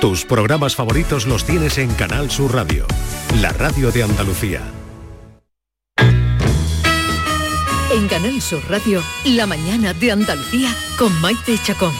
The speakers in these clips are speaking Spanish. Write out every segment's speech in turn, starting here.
Tus programas favoritos los tienes en Canal Sur Radio, la radio de Andalucía. En Canal Sur Radio, la mañana de Andalucía con Maite Chacón.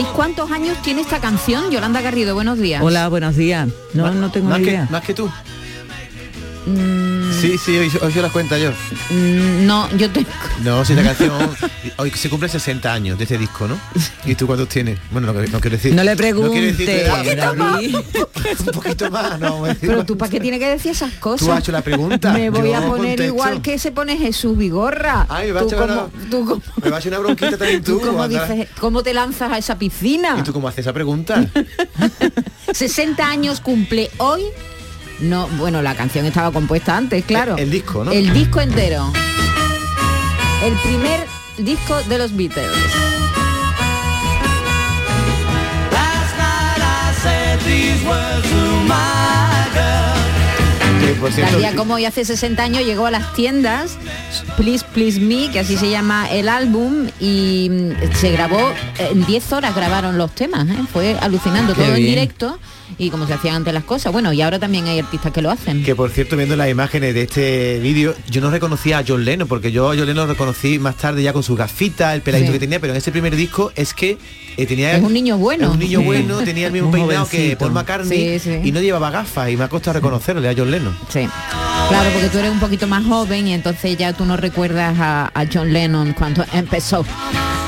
¿Sabéis cuántos años tiene esta canción? Yolanda Garrido, buenos días. Hola, buenos días. No, no tengo más idea. Que, más que tú. Mm, Sí, sí, hoy, hoy se las cuenta yo. mm, no, yo tengo... No, si la canción hoy se cumple 60 años de este disco, ¿no? ¿Y tú cuántos tienes? Bueno, no, no quiero decir. No le quiero pregunte, decirte edad, David. un poquito más, no. Pero tú, ¿para qué tienes que decir esas cosas? Tú has hecho la pregunta. Me voy yo a poner igual que se pone Jesús Vigorra. Ay, me va a echar como, una- tú, como- Me va a hacer una bronquita también tú. dices, ¿cómo te lanzas a esa piscina? ¿Y tú cómo haces esa pregunta? 60 años cumple hoy. No, bueno, la canción estaba compuesta antes, claro. El- el disco, ¿no? El disco entero. El primer disco de los Beatles. Que, por cierto, Tal día como hoy hace 60 años llegó a las tiendas Please Please Me, que así se llama el álbum, y mm, se grabó, en 10 horas grabaron los temas, ¿eh? fue alucinando, Qué todo en directo y como se hacían antes las cosas. Bueno, y ahora también hay artistas que lo hacen. Que por cierto, viendo las imágenes de este vídeo, yo no reconocía a John Lennon, porque yo a John Lennon lo reconocí más tarde ya con su gafita, el peladito Sí. que tenía, pero en ese primer disco es que eh, tenía... Es un niño bueno. un niño Sí. bueno, tenía el mismo Un peinado que. Paul McCartney Sí, sí. y no llevaba gafas y me ha costado reconocerle a John Lennon. Sí. Claro, porque tú eres un poquito más joven y entonces ya tú no recuerdas a, a John Lennon cuando empezó.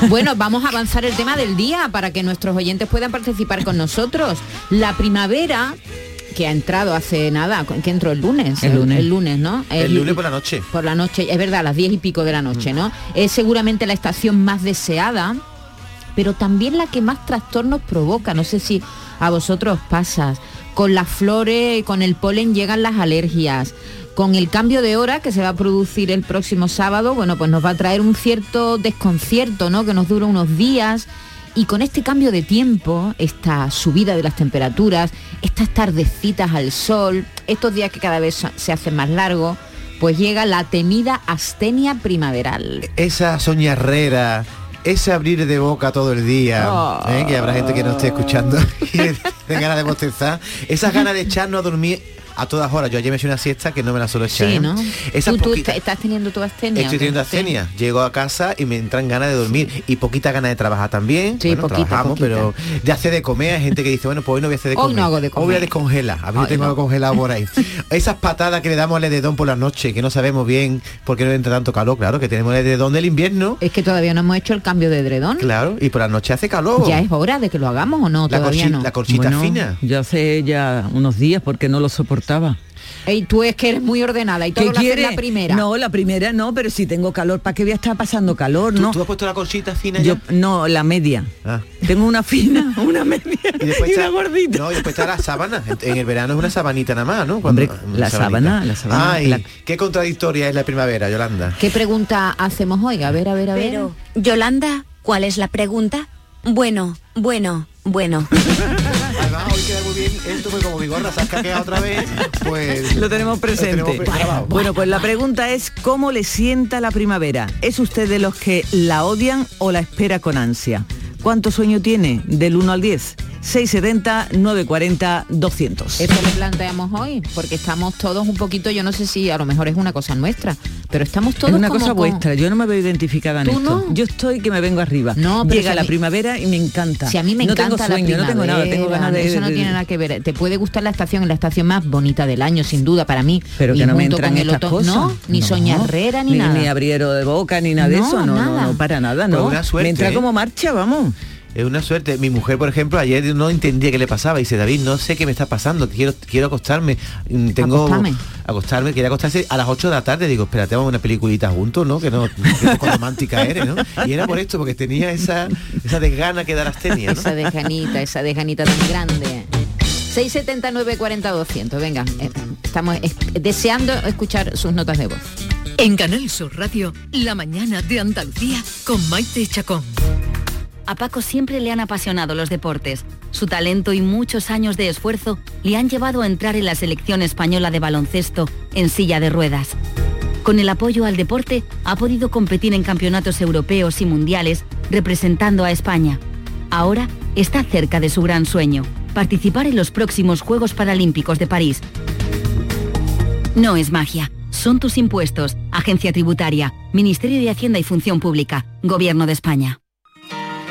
Bueno, vamos a avanzar el tema del día para que nuestros oyentes puedan participar con nosotros. La primavera que ha entrado hace nada, que entró el lunes. El lunes. El lunes, ¿no? El lunes por la noche. Por la noche, es verdad, a las diez y pico de la noche, ¿no? Es seguramente la estación más deseada, pero también la que más trastornos provoca. No sé si a vosotros os pasa. Con las flores con el polen llegan las alergias. Con el cambio de hora que se va a producir el próximo sábado, bueno, pues nos va a traer un cierto desconcierto, ¿no? Que nos dura unos días. Y con este cambio de tiempo, esta subida de las temperaturas, estas tardecitas al sol, estos días que cada vez se hacen más largos, pues llega la temida astenia primaveral. Esa soñarrera, ese abrir de boca todo el día, Oh. que habrá gente que no esté escuchando y de ganas de bostezar, esas ganas de echarnos a dormir a todas horas. Yo ayer me eché una siesta que no me la suelo echar. Sí, ¿eh? ¿no? Esas ¿Tú, tú poquitas- estás teniendo tu astenia? Estoy teniendo Sí. astenia. Llego a casa y me entran ganas de dormir y poquita ganas de trabajar también. Sí, bueno, poquita, trabajamos, poquita. pero de hacer de comer. Hay gente que dice, bueno, pues hoy no voy a hacer de Hoy comer. no hago de Hoy voy a comer. descongelar. A mí no Ay, tengo no. algo congelado por ahí. Esas patadas que le damos al edredón por la noche, que no sabemos bien por qué no entra tanto calor. Claro, que tenemos el edredón del invierno. Es que todavía no hemos hecho el cambio de edredón. Claro, y por la noche hace calor. Ya es hora de que lo hagamos o no, la, todavía corchi- no. la corchita Bueno, fina. Yo hace ya unos días porque no lo soportaba. Ey, tú es que eres muy ordenada y todo ¿Qué lo haces la primera. No, la primera no, pero si tengo calor, ¿para qué voy a estar pasando calor? ¿Tú, No. tú has puesto la corchita fina Yo, ya? no, la media. Ah. Tengo una fina, una media y, Y después una está, gordita. No, y después está la sábana. En- En el verano es una sabanita nada más, ¿no? Hombre, una la sábana, la sábana, Ay, la- qué contradictoria es la primavera, Yolanda. ¿Qué pregunta hacemos hoy? A ver, a ver, a ver. Pero, Yolanda, ¿cuál es la pregunta? Bueno, bueno, bueno. Además, hoy queda muy bien esto, fue como mi gorra se ha escaqueado otra vez, pues... Lo tenemos presente. tenemos pre- bueno, pues la pregunta es ¿cómo le sienta la primavera? ¿Es usted de los que la odian o la espera con ansia? ¿Cuánto sueño tiene? Del 1 al 10. 670 940 200. Eso le planteamos hoy, porque estamos todos un poquito, yo no sé si a lo mejor es una cosa nuestra, pero estamos todos Es una como cosa con- vuestra, yo no me veo identificada en ¿Tú esto. no? Yo estoy que me vengo arriba. No, pero Llega si la mí- primavera y me encanta. Si a mí me no encanta tengo sueño, la no tengo nada, tengo ganas de... Eso no tiene nada que ver. Te puede gustar la estación, es la estación más bonita del año, sin duda, para mí. Pero Y que no me entran estas otoño- cosas. No, ni No. soñarrera ni, nada. Ni abriero de boca, ni nada de eso. No, no, nada. no, para nada, no. me entra ¿eh? como marcha, vamos. Es una suerte. Mi mujer, por ejemplo, ayer no entendía qué le pasaba. Y dice, David, no sé qué me está pasando. Quiero, quiero acostarme. Mm, Tengo Acostarme. acostarme. Quería acostarse a las 8 de la tarde. Digo, espérate, vamos a una peliculita juntos, ¿no? Que no, que poco romántica eres, ¿no? Y era por esto, porque tenía esa, esa desgana que darás tenía, ¿no? Esa desganita, esa desganita tan grande. 679 40 200 venga, eh, estamos deseando escuchar sus notas de voz. En Canal Sur Radio, la mañana de Andalucía con Maite Chacón. A Paco siempre le han apasionado los deportes. Su talento y muchos años de esfuerzo le han llevado a entrar en la selección española de baloncesto en silla de ruedas. Con el apoyo al deporte ha podido competir en campeonatos europeos y mundiales representando a España. Ahora está cerca de su gran sueño, participar en los próximos Juegos Paralímpicos de París. No es magia, son tus impuestos, Agencia Tributaria, Ministerio de Hacienda y Función Pública, Gobierno de España.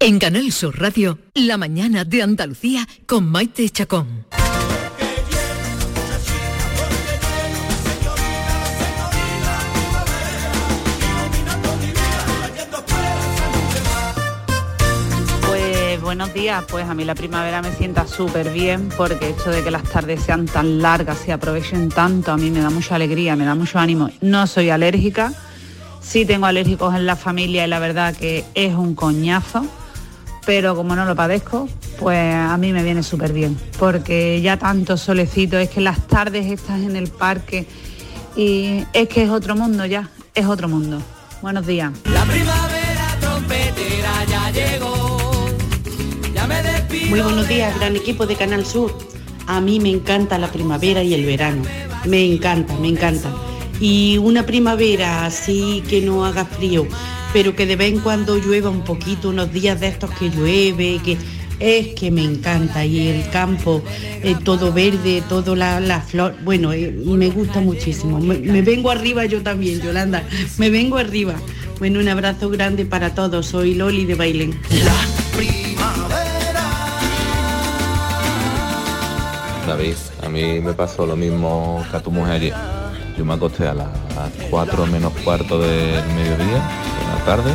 En Canal Sur Radio, la mañana de Andalucía con Maite Chacón. Pues buenos días. Pues a mí la primavera me sienta súper bien porque esto de que las tardes sean tan largas, se aprovechen tanto, a mí me da mucha alegría, me da mucho ánimo. No soy alérgica, sí tengo alérgicos en la familia y la verdad que es un coñazo, pero como no lo padezco, pues a mí me viene súper bien porque ya tanto solecito, es que las tardes estás en el parque y es que es otro mundo ya, es otro mundo. Buenos días. La primavera trompetera ya llegó. Ya me despido. Muy buenos días, gran equipo de Canal Sur. A mí me encanta la primavera y el verano. Me encanta, me encanta. Y una primavera así que no haga frío, pero que de vez en cuando llueva un poquito, unos días de estos que llueve, que es que me encanta. Y el campo, eh, todo verde, todo la, la flor, bueno, eh, me gusta muchísimo. Me, me vengo arriba yo también, Yolanda. Me vengo arriba. Bueno, un abrazo grande para todos. Soy Loli de Bailén. David, a mí me pasó lo mismo que a tu mujer ayer. Yo me acosté a las 4 menos cuarto del mediodía, la tarde,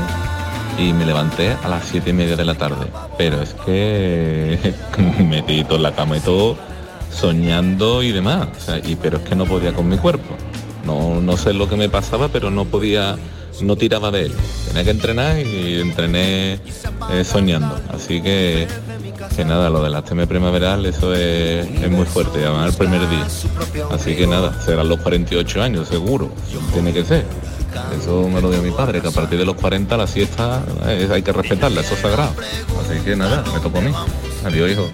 y me levanté a las 7 y media de la tarde. Pero es que metí todo la cama y todo, soñando y demás. Y, pero es que no podía con mi cuerpo. No, no sé lo que me pasaba, pero no podía, no tiraba de él. Tenía que entrenar y entrené eh, soñando. Así que, que nada, lo del asteme primaveral, eso es, es muy fuerte, además el primer día. Así que nada, serán los 48 años, seguro. Tiene que ser. Eso me lo dio mi padre, que a partir de los 40 la siesta eh, hay que respetarla, eso es sagrado. Así que nada, me tocó a mí. Adiós, hijo.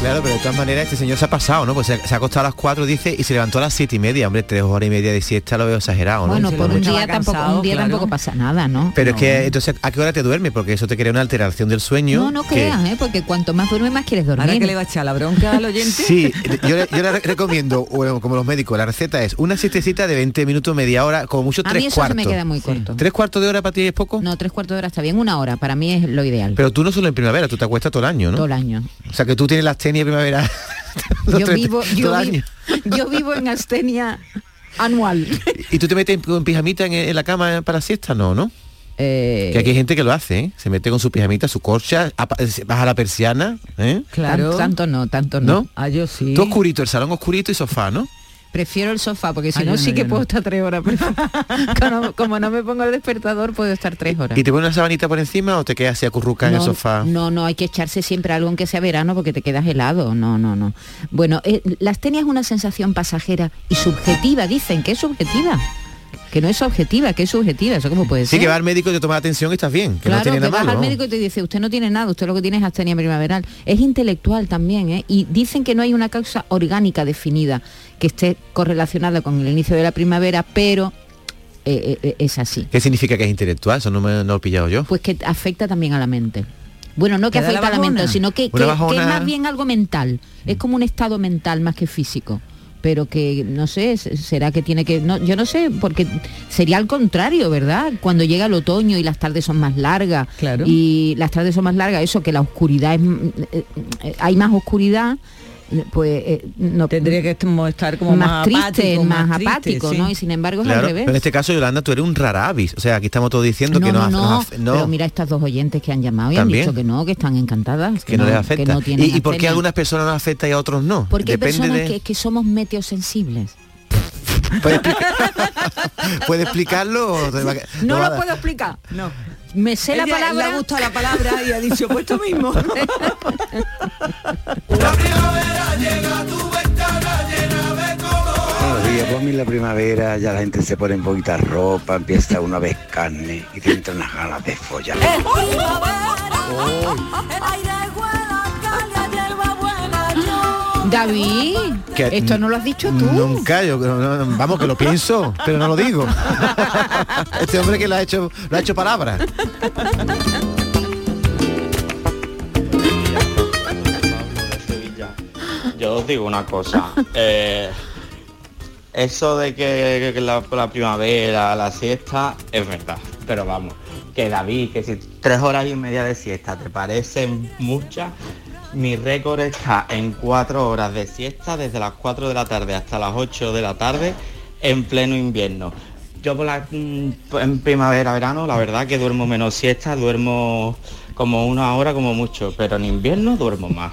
Claro, pero de todas maneras este señor se ha pasado, ¿no? Pues se, se ha acostado a las 4, dice, y se levantó a las 7 y media. Hombre, tres horas y media de siesta lo veo exagerado, ¿no? Bueno, por un día, tampoco, un día tampoco pasa nada, ¿no? Pero es que entonces, ¿a qué hora te duermes? Porque eso te crea una alteración del sueño. No, no que- creas, ¿eh? porque cuanto más duermes más quieres dormir. Ahora que le va a echar la bronca al oyente. Sí, yo, le- yo le re- recomiendo, bueno, como los médicos, la receta es una siestecita de 20 minutos, media hora, como mucho A tres mí eso cuartos. se me queda muy corto. ¿Tres cuartos de hora para ti es poco? No, tres cuartos de hora está bien, una hora, para mí es lo ideal. Pero tú no solo en primavera, tú te acuestas todo el año, ¿no? Todo el año. O sea que tú tienes la astenia primavera. Yo tres- vivo, yo, vi- vivo en astenia anual. ¿Y tú te metes con pijamita en, en la cama para siesta? No, ¿no? Eh, Que aquí hay gente que lo hace, ¿eh? Se mete con su pijamita, su corcha, baja la persiana, ¿eh? Tan- tanto no, tanto no. ¿No? Ah, yo sí. Todo oscurito, el salón oscurito y sofá, ¿no? Prefiero el sofá, porque si Ah, no, sí no, que puedo no. estar tres horas. pero como, como no me pongo el despertador, puedo estar tres horas. ¿Y te pones una sabanita por encima o te quedas así acurrucada en el no, sofá? No, no, hay que echarse siempre algo aunque sea verano porque te quedas helado. No, no, no. Bueno, eh, la astenia es una sensación pasajera y subjetiva, dicen que es subjetiva. Que no es objetiva, que es subjetiva. ¿Eso cómo puede Sí, ser? que va al médico y te toma la atención y estás bien, que claro, no tiene que nada vas malo. al ¿no? médico y te dice, usted no tiene nada, usted lo que tiene es astenia primaveral. Es intelectual también, ¿eh? Y dicen que no hay una causa orgánica definida que esté correlacionada con el inicio de la primavera, pero eh, eh, es así. ¿Qué significa que es intelectual? Eso no me no lo he pillado yo. Pues que afecta también a la mente. Bueno, no que ¿Te da la afecta a la mente, sino que, Una que- que es más bien algo mental. Es como un estado mental más que físico. Pero que, no sé, será que tiene que... No, yo no sé, porque sería al contrario, ¿verdad? Cuando llega el otoño y las tardes son más largas. Claro. Y las tardes son más largas, eso, que la oscuridad es... mm, eh, eh, hay más oscuridad, pues... eh, no, Tendría que estar como más, triste, apático, más, triste, apático, sí. ¿no? Y sin embargo es Claro, al pero revés. en este caso, Yolanda, tú eres un rara avis. O sea, aquí estamos todos diciendo no, que no, nos, no, no, pero mira estas dos oyentes que han llamado y También. han dicho que no, que están encantadas. que no, les afecta. que no tienen ¿Y, y por qué a algunas personas nos afecta y a otros no? Porque hay Depende personas de... que, que somos meteosensibles. ¿Puede, explicar- ¿Puede explicarlo? No lo puedo explicar. No. Me sé la Ella palabra. Le ha gustado la palabra y ha dicho pues esto mismo. Buenos días, pues a mí la primavera ya la gente se pone en poquita ropa, empieza una vez carne y te entran unas ganas de follar. David, Que- esto no lo has dicho tú. Nunca, yo no, no, vamos que lo pienso, pero no lo digo. este hombre que lo ha hecho, lo ha hecho palabra. Yo os digo una cosa. eh, eso de que, que la, la primavera, la siesta, es verdad. Pero vamos, que David, que si tres horas y media de siesta te parecen muchas, mi récord está en cuatro horas de siesta desde las 4 de la tarde hasta las 8 de la tarde en pleno invierno. Yo yo por la, mm, en primavera, verano, la verdad que duermo menos siesta, duermo como una hora como mucho, pero en invierno duermo más.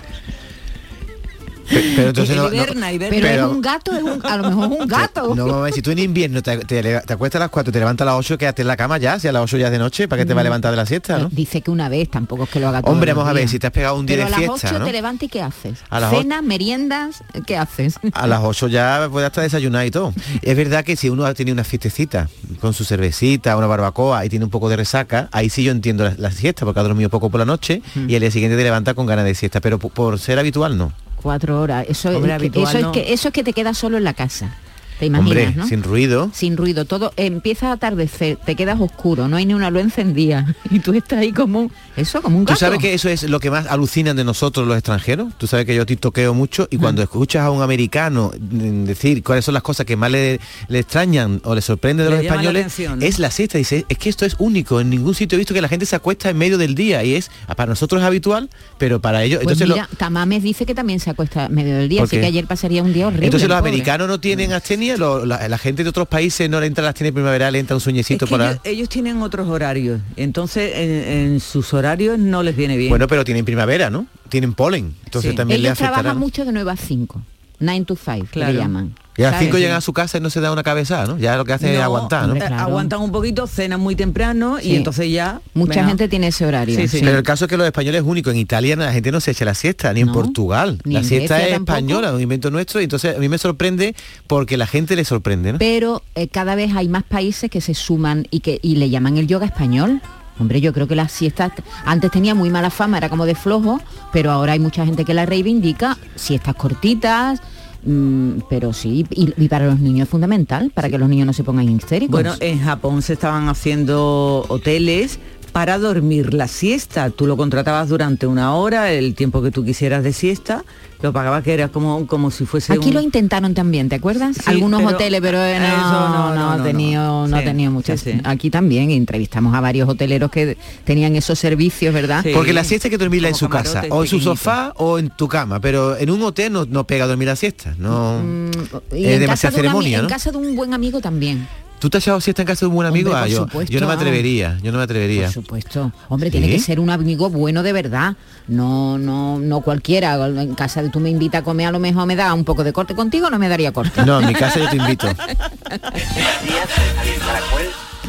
Pero entonces no, no- Pero, es un gato, es un- a lo mejor es un gato. No, ver, si tú en invierno te, te, acuestas a las 4 te levantas a las 8, quédate en la cama ya, si a las 8 ya es de noche, ¿para qué te va a Mm. levantar de la siesta, no? Dice que una vez, tampoco es que lo haga todo. Hombre, vamos a ver, si te has pegado un día Pero de a las fiesta, 8 ¿no? te levantas y ¿qué haces? A las Cenas, meriendas, ¿qué haces? A las 8 ya puede hasta desayunar y todo. Es verdad que si uno ha tenido una fiestecita con su cervecita, una barbacoa y tiene un poco de resaca, ahí sí yo entiendo la, la siesta, porque ha dormido poco por la noche Mm. y al día siguiente te levanta con ganas de siesta, pero por ser habitual no. Cuatro horas. Eso, Hombre, es, que, habitual eso, no. es que, eso es que te quedas solo en la casa. ¿Te imaginas, Hombre, no? sin ruido. Sin ruido, todo empieza a atardecer, te quedas oscuro, no hay ni una luz encendida y tú estás ahí como eso, como un ¿Tú gato. sabes que eso es lo que más alucinan de nosotros los extranjeros? Tú sabes que yo toqueo mucho y cuando escuchas a un americano mm, decir cuáles son las cosas que más le, le extrañan o le sorprende de Le los la españoles, atención, ¿no? es la siesta. Dice, es que esto es único, en ningún sitio he visto que la gente se acuesta en medio del día y es, para nosotros es habitual, pero para ellos... Pues entonces, lo- mira, Tamames dice que también se acuesta a medio del día, ¿Por así que ayer pasaría un día horrible. entonces los pobre. americanos no tienen lo- la, la gente de otros países no le entra la astenia primaveral, le entra un sueñecito Es que ahí. ellos, ellos tienen otros horarios, entonces en, en sus horarios no les viene bien. Bueno, pero tienen primavera, ¿no? Tienen polen, entonces Sí. también Ellos trabajan mucho de 9 a 5, 9 to 5, Claro. le llaman. Y a las ¿sabes? 5 llegan a su casa y no se da una cabezada, ¿no? Ya lo que hacen es aguantar, ¿no? eh, Aguantan un poquito, cenan muy temprano y entonces ya... Mucha venga. gente tiene ese horario. Sí, sí. Pero el caso es que los españoles es único. En Italia la gente no se echa la siesta, ni en Portugal. ni la en siesta Grecia es tampoco. española, un invento nuestro. Y entonces a mí me sorprende porque la gente le sorprende, ¿no? Pero eh, cada vez hay más países que se suman y que y le llaman el yoga español. Hombre, yo creo que la siesta antes tenía muy mala fama, era como de flojo, pero ahora hay mucha gente que la reivindica, siestas cortitas, mm, pero sí, y, y para los niños es fundamental, para que los niños no se pongan histéricos. Bueno, en Japón se estaban haciendo hoteles para dormir la siesta. Tú lo contratabas durante una hora, el tiempo que tú quisieras de siesta, lo pagabas que era como, como si fuese Aquí un- lo intentaron también, ¿te acuerdas? Sí, Algunos pero hoteles, pero eh, no, eso no, no, no, ha no, tenido, no, ha Sí, tenido muchas. sí, sí. Aquí también entrevistamos a varios hoteleros que tenían esos servicios, ¿verdad? Porque la siesta hay que dormirla en su casa, o en su sofá o en tu cama, pero en un hotel no, no pega dormir la siesta, no Mm, Y es en, casa demasiada de un ami- ceremonia, en casa de un buen amigo también. ¿Tú te has echado siesta en casa de un buen amigo? Hombre, Ah, yo, supuesto. yo no me atrevería, yo no me atrevería. Por supuesto. Hombre, tiene que ser un amigo bueno de verdad. No, no, no cualquiera. En casa de tú me invitas a comer, a lo mejor me da un poco de corte contigo, no me daría corte. No, en mi casa yo te invito.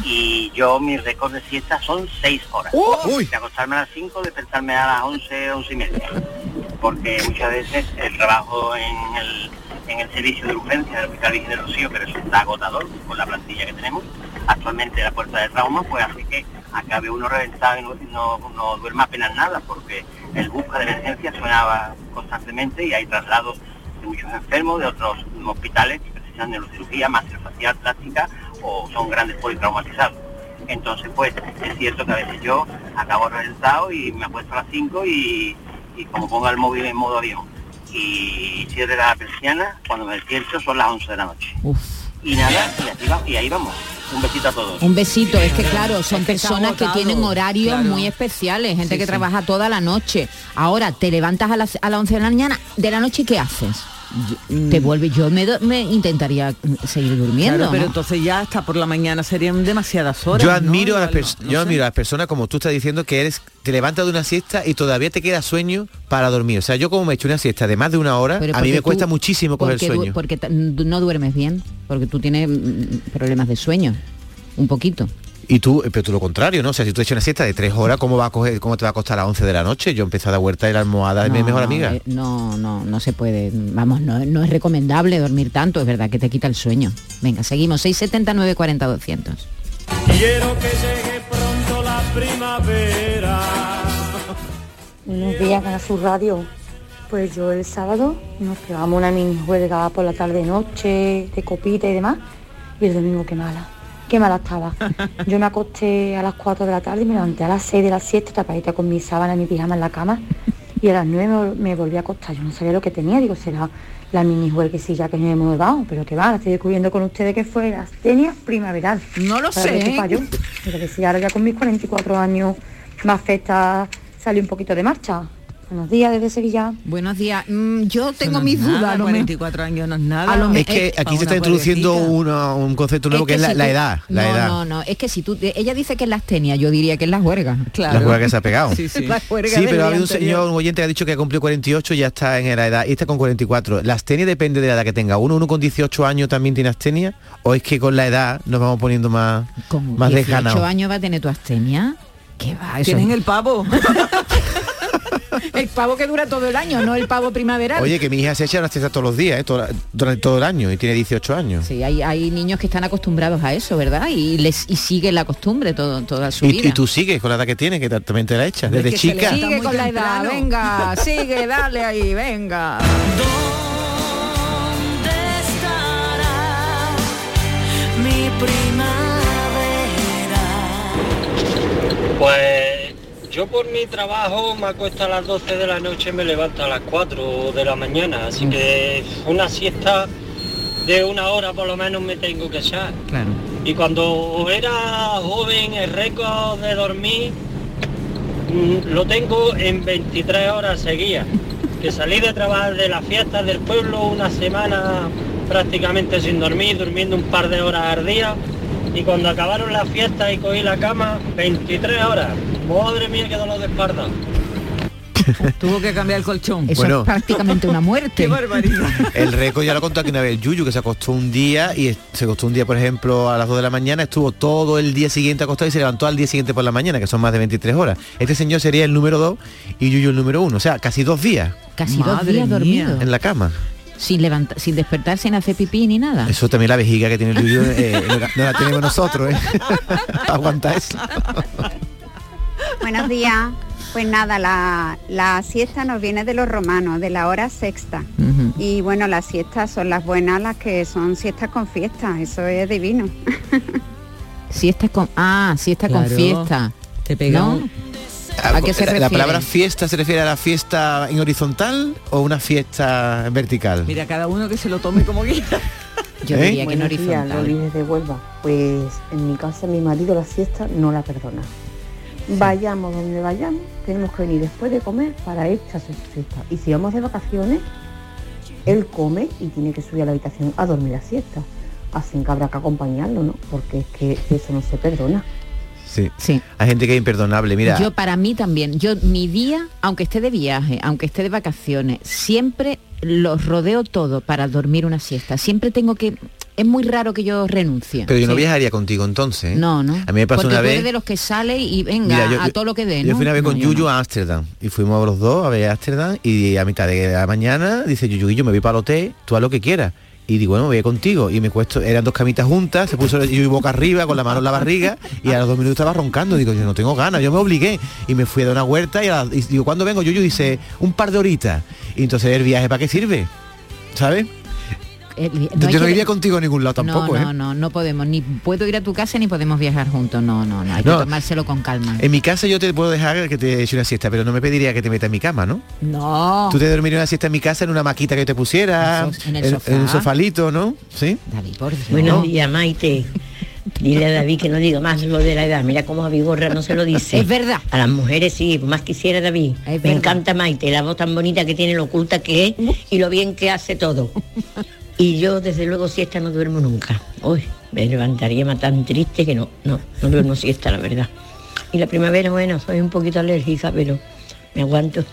y yo mis récords de siesta son 6 horas. De acostarme a las 5, despertarme a las 11, 11 y media. Porque muchas veces el trabajo en el, en el servicio de urgencia del Hospital Virgen del Rocío, que resulta agotador con la plantilla que tenemos, actualmente la puerta de trauma, pues hace que acabe uno reventado y no, no, duerma apenas nada, porque el busca de emergencia sonaba constantemente y hay traslados de muchos enfermos de otros hospitales que precisan neurocirugía, maxilofacial, plástica o son grandes politraumatizados. Entonces, pues, es cierto que a veces yo acabo reventado y me apuesto a las 5 y, y como ponga el móvil en modo avión y cierre la persiana, cuando me despierto son las 11 de la noche. Y nada, y, así va- y ahí vamos. Un besito a todos. Un besito, es que claro, son que personas que tienen horarios claro. muy especiales, gente Sí, que sí. trabaja toda la noche. Ahora, te levantas a las, a las 11 de la mañana, de la noche, ¿qué haces? Te vuelve, yo me, intentaría mm, seguir durmiendo. Claro, pero ¿no? entonces ya hasta por la mañana serían demasiadas horas. Yo ¿no? admiro a las Igual pers- no- no yo sé. admiro a las personas como tú estás diciendo que eres te levantas de una siesta y todavía te queda sueño para dormir. O sea, yo como me he hecho una siesta de más de una hora, Pero a mí me cuesta muchísimo coger sueño. Porque no duermes bien, porque tú tienes mm, problemas de sueño, un poquito. Y tú, eh, pero tú lo contrario, ¿no? O sea, si tú has hecho una siesta de tres horas, ¿cómo va a coger, cómo te va a costar a las 11 de la noche? Yo empecé a dar vuelta y la almohada es mi mejor amiga. eh, No, no, no se puede. Vamos, no, no es recomendable dormir tanto, es verdad que te quita el sueño. Venga, seguimos, 679 40 200. Quiero que llegue pronto la primavera. Buenos días, Canal Sur Radio. Pues yo el sábado nos pegamos una mini huelga por la tarde-noche, de copita y demás. Y el domingo, qué mala, qué mala estaba. Yo me acosté a las 4 de la tarde y me levanté a las 6 de la siesta, tapadita con mi sábana y mi pijama en la cama. Y a las 9 me, vol- me volví a acostar. Yo no sabía lo que tenía, digo, será la mini huelguecilla que me hemos dado. Pero que va, estoy descubriendo con ustedes que fue la astenia primaveral. No lo Para sé, qué ¿eh? fallo. Pero que si ahora ya con mis 44 años más festa sale un poquito de marcha. Buenos días desde Sevilla. Buenos días. Mm, yo tengo mis dudas. a lo me- 44 años no es nada. A lo me- Es que aquí se está introduciendo una- un concepto nuevo que, es la, si la tú- edad. La no, edad. no, no. Es que si tú... Ella dice que es la astenia, yo diría que es la juerga. La juega que se ha pegado. Sí, sí. La juerga Sí, del pero ha habido un señor, un oyente que ha dicho que ha cumplido 48 y ya está en la edad. Y está con 44. ¿La astenia depende de la edad que tenga uno? ¿Uno con 18 años también tiene astenia? ¿O es que con la edad nos vamos poniendo más, más 18 desganados? años va a tener tu astenia. ¿Qué va? Eso Tienen el pavo. el pavo que dura todo el año, no el pavo primaveral. Oye, que mi hija se echa una siesta todos los días, ¿eh? Durante todo el año y tiene 18 años. Sí, hay, hay niños que están acostumbrados a eso, ¿verdad? Y les y siguen la costumbre todo, toda su Y, vida. y tú sigues con la edad que tienes, que también te la echas, desde que chica. Sigue con la edad, venga, sigue, dale ahí, venga. mi primavera. Pues yo por mi trabajo me acuesto a las 12 de la noche y me levanto a las 4 de la mañana, así que una siesta de una hora por lo menos me tengo que echar. Claro. Y cuando era joven el récord de dormir mm, lo tengo en 23 horas seguidas. Que salí de trabajar de las fiestas del pueblo una semana prácticamente sin dormir, durmiendo un par de horas al día. Y cuando acabaron las fiestas y cogí la cama, 23 horas. Madre mía, qué dolor de espalda. Tuvo que cambiar el colchón. Eso Bueno. es prácticamente una muerte. Qué barbaridad. El récord ya lo contó aquí una vez el Yuyu, que se acostó un día y es- se acostó un día, por ejemplo, a las 2 de la mañana, estuvo todo el día siguiente acostado y se levantó al día siguiente por la mañana, que son más de 23 horas. Este señor sería el número 2 y Yuyu el número 1, o sea, casi dos días Casi dos Madre días mía. dormido. en la cama. Sin levantar, sin despertar, sin hacer pipí ni nada. Eso también la vejiga que tiene el Yuyu eh, no, la, no la tenemos nosotros, ¿eh? Aguanta eso. Buenos días. Pues nada, la, la siesta nos viene de los romanos, de la hora sexta. Y bueno, las siestas son las buenas, las que son siestas con fiesta. Eso es divino. Siesta con ah, siesta con fiesta. Te pega ¿No? un- ¿A qué se la, palabra fiesta se refiere a la fiesta en horizontal o una fiesta en vertical? Mira, cada uno que se lo tome como quiera. Yo ¿Eh? diría que en días, horizontal. Loli desde Huelva. Pues en mi casa mi marido la siesta no la perdona. Vayamos donde vayamos, tenemos que venir después de comer para echarse su siesta. Y si vamos de vacaciones, él come y tiene que subir a la habitación a dormir la siesta. Así que habrá que acompañarlo, ¿no? Porque es que eso no se perdona. Sí. Sí. Hay gente que es imperdonable, mira. Yo para mí también, yo mi día, aunque esté de viaje, aunque esté de vacaciones, siempre los rodeo todo para dormir una siesta. Siempre tengo que es muy raro que yo renuncie. Pero yo no viajaría contigo entonces. ¿eh? No, no. A mí me pasó Porque una tú vez. eres de los que sale y venga Mira, yo- a todo lo que dé, Yo fui una vez No, con Yuyu no. a Ámsterdam y fuimos los dos a ver Ámsterdam y a mitad de la mañana dice Yuyu, yo me voy para el hotel, tú haz lo que quieras. Y digo, bueno, voy contigo. Y me cuesto, eran dos camitas juntas, se puso Yuyu boca arriba con la mano en la barriga y a los dos minutos estaba roncando. Digo, yo no tengo ganas, yo me obligué. Y me fui a dar una huerta y, digo, ¿cuándo vengo? Yuyu dice, un par de horitas. Y entonces el viaje, ¿para qué sirve? ¿Sabes? El- no yo no que- iría contigo a ningún lado tampoco, no, no, ¿eh? no, no podemos, ni puedo ir a tu casa ni podemos viajar juntos, no, no, no, hay No. que tomárselo con calma. En mi casa yo te puedo dejar que te eche una siesta, pero no me pediría que te meta en mi cama, ¿no? No. Tú te dormirías una siesta en mi casa en una maquita que te pusiera, En el sofá. en un sofalito, ¿no? ¿Sí? David, por Dios. Buenos días, Maite. Dile a David que no diga más lo de la edad. Mira cómo a Vigorra no se lo dice. Es verdad. A las mujeres sí, más quisiera David. Me verdad. encanta Maite, la voz tan bonita que tiene, lo oculta que es y lo bien que hace todo. Y yo desde luego siesta no duermo nunca. Uy, me levantaría más tan triste que no, no, no duermo siesta, la verdad. Y la primavera, bueno, soy un poquito alérgica, pero me aguanto.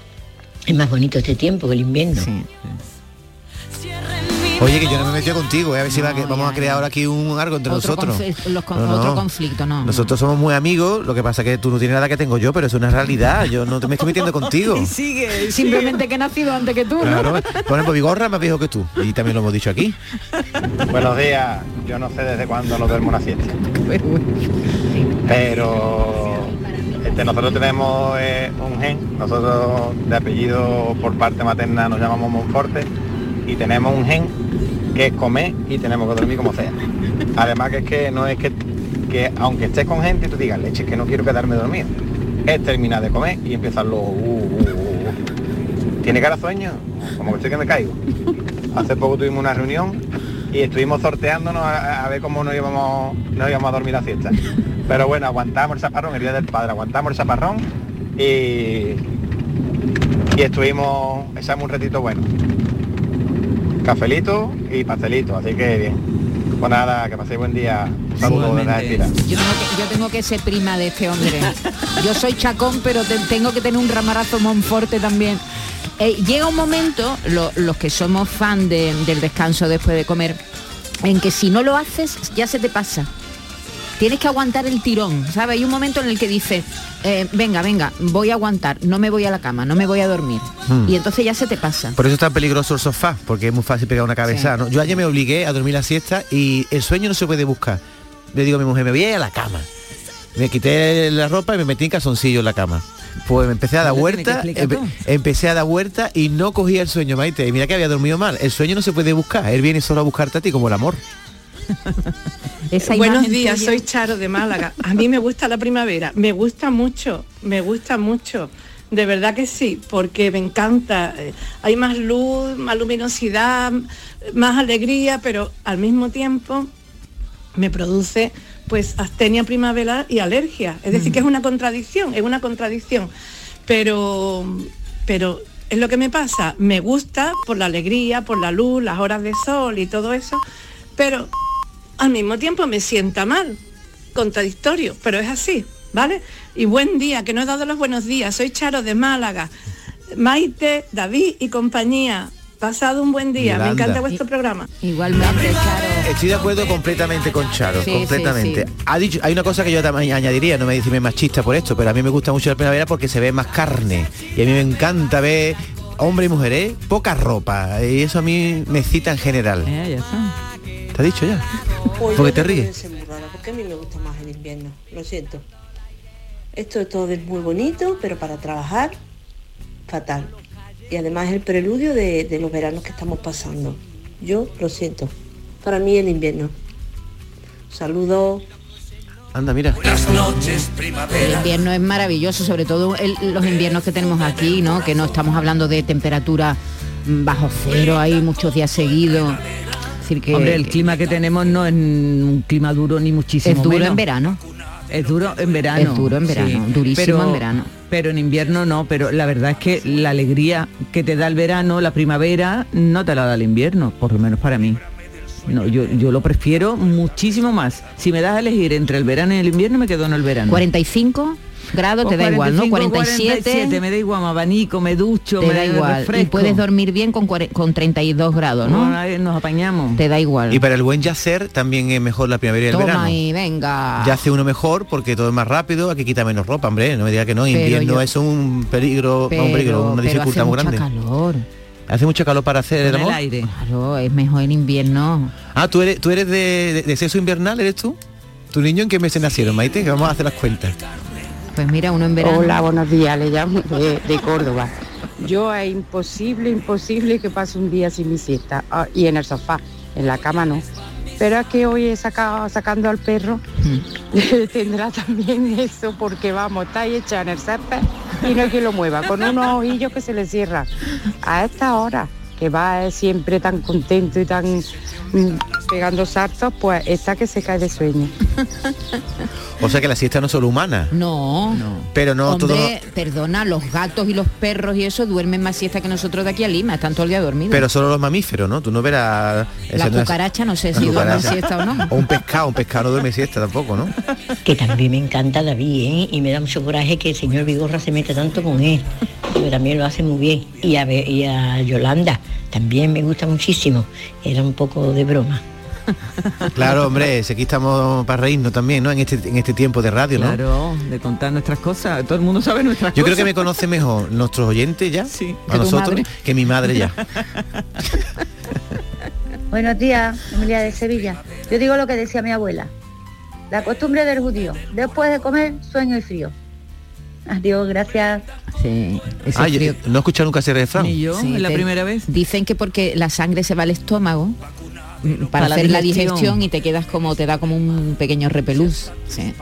Es más bonito este tiempo que el invierno. Oye, que yo no me metí contigo, ¿eh? a ver si va que vamos a crear ahora aquí un algo entre Otro nosotros. confe- los con- No, no. Otro conflicto, no. no. Nosotros somos muy amigos, lo que pasa que tú no tienes nada que tengo yo, pero es una realidad. Yo no te me estoy metiendo contigo. Sigue, Simplemente que he nacido antes que tú, Claro, ¿no? por ejemplo, Vigorra es más viejo que tú. Y también lo hemos dicho aquí. Buenos días. Yo no sé desde cuándo no duermo una siesta. Pero este, nosotros tenemos eh, un gen, nosotros de apellido por parte materna nos llamamos Monforte y tenemos un gen que es comer y tenemos que dormir como sea. Además que es que no es que, que aunque estés con gente y tú digas, leche, que no quiero quedarme dormido. Es terminar de comer y empiezan los... uh, uh, uh. ¿Tiene cara sueño? Como que estoy que me caigo. Hace poco tuvimos una reunión y estuvimos sorteándonos a, a ver cómo nos íbamos, nos íbamos a dormir la fiesta. Pero bueno, aguantamos el chaparrón, el día del padre, aguantamos el chaparrón y, y estuvimos, echamos un ratito bueno. Cafelito y pastelito, así que bien. Pues nada, que paséis buen día. Saludos de. Yo tengo, que, yo tengo que ser prima de este hombre. Yo soy chacón, pero te- tengo que tener un ramarazo monforte también. Eh, llega un momento, lo- los que somos fan de- del descanso después de comer, en que si no lo haces, ya se te pasa. Tienes que aguantar el tirón, ¿sabes? Hay un momento en el que dices, eh, venga, venga, voy a aguantar, no me voy a la cama, no me voy a dormir. Hmm. Y entonces ya se te pasa. Por eso es tan peligroso el sofá, porque es muy fácil pegar una cabeza. ¿no? Yo ayer me obligué a dormir la siesta y el sueño no se puede buscar. Le digo a mi mujer, me voy a ir a la cama. Me quité la ropa y me metí en calzoncillo en la cama. Pues me empecé a dar vuelta, empe- empecé a dar vuelta y no cogía el sueño, Maite. Y mira que había dormido mal. El sueño no se puede buscar, él viene solo a buscarte a ti como el amor. Buenos días, soy Charo de Málaga. A mí me gusta la primavera, me gusta mucho, me gusta mucho. De verdad que sí, porque me encanta. Eh, Hay más luz, más luminosidad, más alegría, pero al mismo tiempo me produce pues astenia primaveral y alergia. Es decir, que es una contradicción, es una contradicción. Pero, pero es lo que me pasa. Me gusta por la alegría, por la luz, las horas de sol y todo eso, pero al mismo tiempo me sienta mal, contradictorio, pero es así, ¿vale? Y buen día, que no he dado los buenos días, soy Charo de Málaga, Maite, David y compañía. Pasado un buen día, me encanta vuestro programa. Igualmente, Charo. Estoy de acuerdo completamente con Charo, Sí, completamente. sí, Ha dicho, hay una cosa que yo también añadiría, no me dice machista por esto, pero a mí me gusta mucho la primavera porque se ve más carne. Y a mí me encanta ver hombre y mujer, ¿eh? Poca ropa. Y eso a mí me cita en general. ¿Te ha dicho ya? Pues Porque te ríes. porque a mí me gusta más el invierno, lo siento. Esto es todo es muy bonito, pero para trabajar, fatal. Y además es el preludio de, de los veranos que estamos pasando. Yo lo siento. Para mí el invierno. Saludos. Anda, mira. El invierno es maravilloso, sobre todo el- los inviernos que tenemos aquí, ¿no? Que no estamos hablando de temperatura bajo cero, hay muchos días seguidos. Decir, que, Hombre, el que- clima que tenemos no es un clima duro ni muchísimo Es duro menos. en verano. Es duro en verano. Es duro en verano, durísimo en verano. Pero en invierno no, pero la verdad es que la alegría que te da el verano, la primavera, no te la da el invierno, por lo menos para mí. No, yo, yo lo prefiero muchísimo más. Si me das a elegir entre el verano y el invierno, me quedo en el verano. 45 grados te da igual, ¿no? 45, 47 47, me da igual, me abanico, me ducho, te me da igual. Y refresco. puedes dormir bien con, con 32 grados, ¿no? Nos apañamos. Te da igual. Y para el buen yacer también es mejor la primavera y el Toma verano. y venga. Ya hace uno mejor porque todo es más rápido, hay que quitar menos ropa, hombre, no me diga que no, Pero invierno yo- es un peligro, no, un peligro, una pero dificultad hace muy mucha grande. calor. Hace mucho calor para hacer el aire. Claro, es mejor en invierno. Ah, tú eres, tú eres de, de- de sexo invernal, ¿eres tú? ¿Tu niño en qué meses nacieron, Maite? Que vamos a hacer las cuentas. Pues mira, uno en verano. Hola, buenos días, le llamo de, de Córdoba. Yo es imposible, imposible que pase un día sin mi siesta. Ah, y en el sofá, en la cama no. Pero es que hoy he sacado, sacando al perro, tendrá también eso, porque vamos, está ahí hecha en el césped y no hay quien lo mueva, con unos ojillos que se le cierran. A esta hora, que va siempre tan contento y tan mm, pegando saltos, pues está que se cae de sueño. O sea que la siesta no es solo humana. No. Pero no todo. Hombre, perdona, los gatos y los perros y eso duermen más siesta que nosotros de aquí a Lima, están todo el día dormidos. Pero solo los mamíferos, ¿no? Tú no verás. la cucaracha no sé si cucaracha. siesta o no. O un pescado, un pescado no duerme siesta tampoco, ¿no? Que también me encanta David, ¿eh? Y me da mucho coraje que el señor Vigorra se meta tanto con él. Porque también lo hace muy bien. Y a, Be- y a Yolanda también me gusta muchísimo. Era un poco de broma. Claro, hombre, si aquí estamos para reírnos también, ¿no? En este, en este tiempo de radio, ¿no? Claro, de contar nuestras cosas. Todo el mundo sabe nuestras Yo cosas. creo que me conoce mejor nuestros oyentes ya, que a nosotros, que mi madre ya. Buenos días, familia de Sevilla. Yo digo lo que decía mi abuela. La costumbre del judío. Después de comer, sueño y frío. Adiós, gracias. Sí, Ah, yo- no he escuchado nunca ese refrán. Sí, te- vez. Dicen que porque la sangre se va al estómago para, hacer la digestión. digestión y te quedas como, te da como un pequeño repelús. Sí,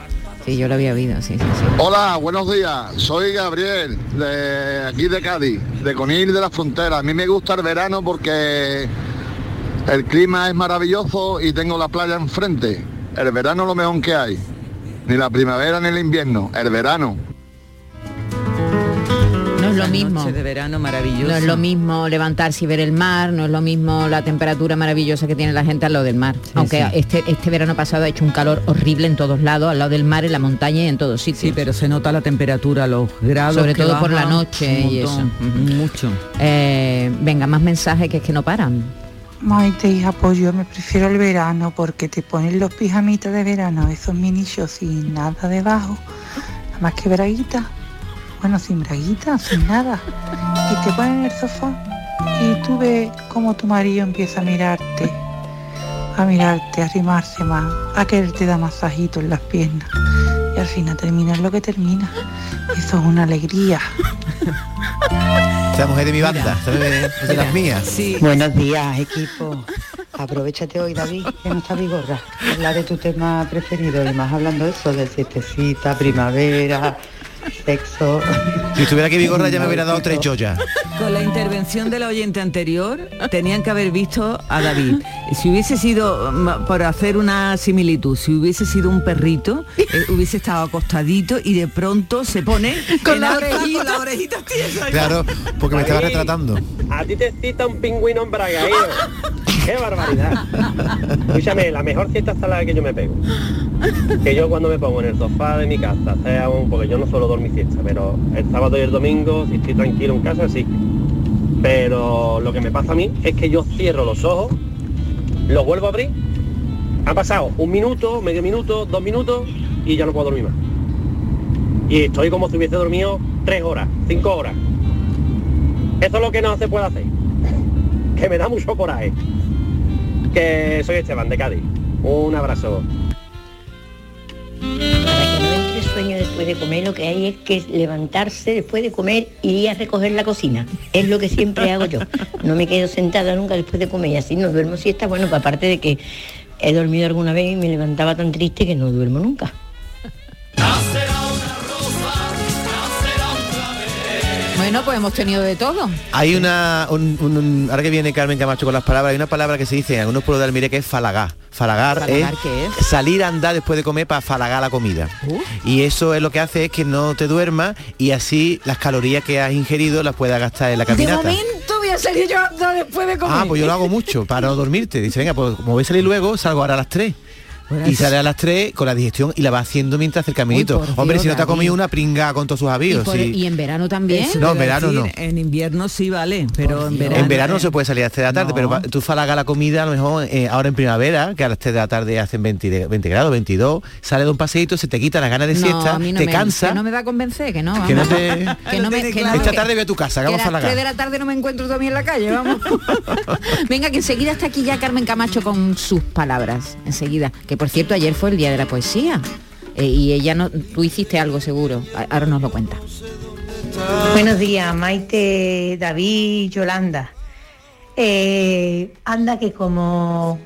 sí yo lo había oído, sí, sí, sí. Hola, buenos días. Soy Gabriel, de aquí de Cádiz, de Conil de la Frontera. A mí me gusta el verano porque el clima es maravilloso y tengo la playa enfrente. El verano es lo mejor que hay. Ni la primavera ni el invierno, el verano. No es lo mismo. de verano maravilloso. No es lo mismo levantarse y ver el mar, no es lo mismo la temperatura maravillosa que tiene la gente al lado del mar. Aunque sí. Este, este verano pasado ha hecho un calor horrible en todos lados, al lado del mar, en la montaña y en todos sitios. Sí, pero se nota la temperatura, los grados. Sobre que todo por la noche y eso. Mucho. Eh, venga, más mensajes que es que no paran. Maite, hija, pues yo me prefiero el verano porque te ponen los pijamitas de verano, esos mini shorts sin nada debajo, nada más que braguita. Bueno, sin braguita, sin nada. Y te ponen en el sofá y tú ves cómo tu marido empieza a mirarte, a mirarte, a arrimarse más, a quererte da masajito en las piernas. Y al final terminas lo que termina. Eso es una alegría. Esta mujer de mi banda, de, de las mías. Buenos días, equipo. Aprovechate hoy, David, que no está Vigorra. Habla de tu tema preferido y más hablando de eso, de siestecita, primavera, sexo. Si estuviera aquí Vigorra ya me hubiera dado tres joyas. Con la intervención del oyente anterior, tenían que haber visto a David. Si hubiese sido, mm, por hacer una similitud, si hubiese sido un perrito, eh, hubiese estado acostadito y de pronto se pone Con la orejita. con la orejita tiesa. Claro, porque me estaba retratando. A ti te cita un pingüino embragaído. ¡Qué barbaridad! Escúchame, la mejor siesta es la que yo me pego. Que yo cuando me pongo en el sofá de mi casa, sea un, porque yo no suelo dormir siesta, pero el sábado y el domingo, si estoy tranquilo en casa, sí. Pero lo que me pasa a mí es que yo cierro los ojos, los vuelvo a abrir, ha pasado un minuto, medio minuto, dos minutos y ya no puedo dormir más. Y estoy como si hubiese dormido tres horas, cinco horas. Eso es lo que no se puede hacer. Que me da mucho coraje. Que soy Esteban de Cádiz. Un abrazo. Para que no entre sueño después de comer, lo que hay es que levantarse después de comer y ir a recoger la cocina. Es lo que siempre hago yo. No me quedo sentada nunca después de comer y así no duermo siesta. Bueno, aparte de que he dormido alguna vez y me levantaba tan triste que no duermo nunca. Bueno, pues hemos tenido de todo. Hay una, un- un- un- ahora que viene Carmen Camacho con las palabras, hay una palabra que se dice en algunos pueblos de Almería que es falagar. Falagar, ¿Falagar es, qué es? salir a andar después de comer para falagar la comida. Uh. Y eso es lo que hace es que no te duermas y así las calorías que has ingerido las puedas gastar en la De caminata. momento voy a salir yo a andar después de comer. Ah, pues yo lo hago mucho para no dormirte. Dice, venga, pues como voy a salir luego, salgo ahora a las 3. Y sale a las 3 con la digestión y la va haciendo mientras el caminito. Hombre, Dios, si no te ha comido una pringa con todos sus avíos. y en verano también. Eso No, en verano decir, no. En invierno sí vale, pero en verano. En verano no se puede salir a las 3 de la tarde, No. pero tú falagas la comida a lo mejor eh, ahora en primavera, que a las 3 de la tarde hacen 20, de- 20 grados, 22, sale de un paseíto, se te quita las ganas de No, siesta, a mí no te me, cansa. Que no me va a convencer, que no. Que no vamos. te- que no me, que Esta tarde voy a tu casa, que hagamos a las 3 de la tarde no me encuentro todavía en la calle, vamos. Venga, que enseguida está aquí ya Carmen Camacho con sus palabras. Enseguida. Que por cierto, ayer fue el día de la poesía. Eh, y ella no, tú hiciste algo seguro. Ahora nos lo cuenta. Buenos días, Maite, David, Yolanda. Eh, anda que como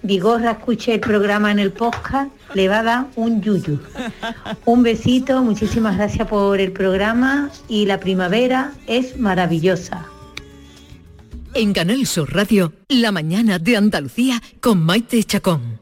Vigorra escuche el programa en el podcast, le va a dar un yuyu. Un besito, muchísimas gracias por el programa y la primavera es maravillosa. En Canal Sur Radio, la mañana de Andalucía con Maite Chacón.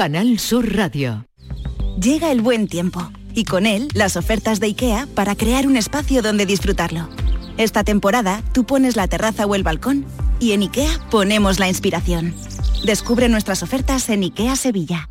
Canal Sur Radio. Llega el buen tiempo y con él las ofertas de IKEA para crear un espacio donde disfrutarlo. Esta temporada tú pones la terraza o el balcón y en IKEA ponemos la inspiración. Descubre nuestras ofertas en IKEA Sevilla.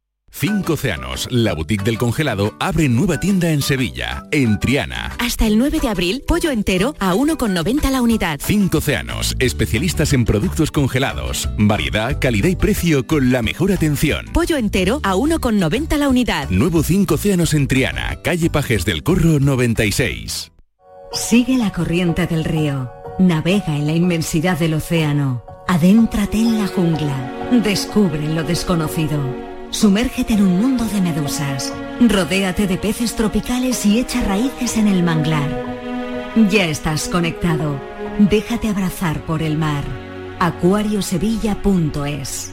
Cinco Océanos, la boutique del congelado, abre nueva tienda en Sevilla, en Triana. Hasta el 9 de abril, pollo entero a 1,90 la unidad. Cinco Océanos, especialistas en productos congelados. Variedad, calidad y precio con la mejor atención. Pollo entero a 1,90 la unidad. Nuevo Cinco Océanos en Triana, calle Pajes del Corro 96. Sigue la corriente del río. Navega en la inmensidad del océano. Adéntrate en la jungla. Descubre lo desconocido. Sumérgete en un mundo de medusas. Rodéate de peces tropicales y echa raíces en el manglar. Ya estás conectado. Déjate abrazar por el mar. acuariosevilla.es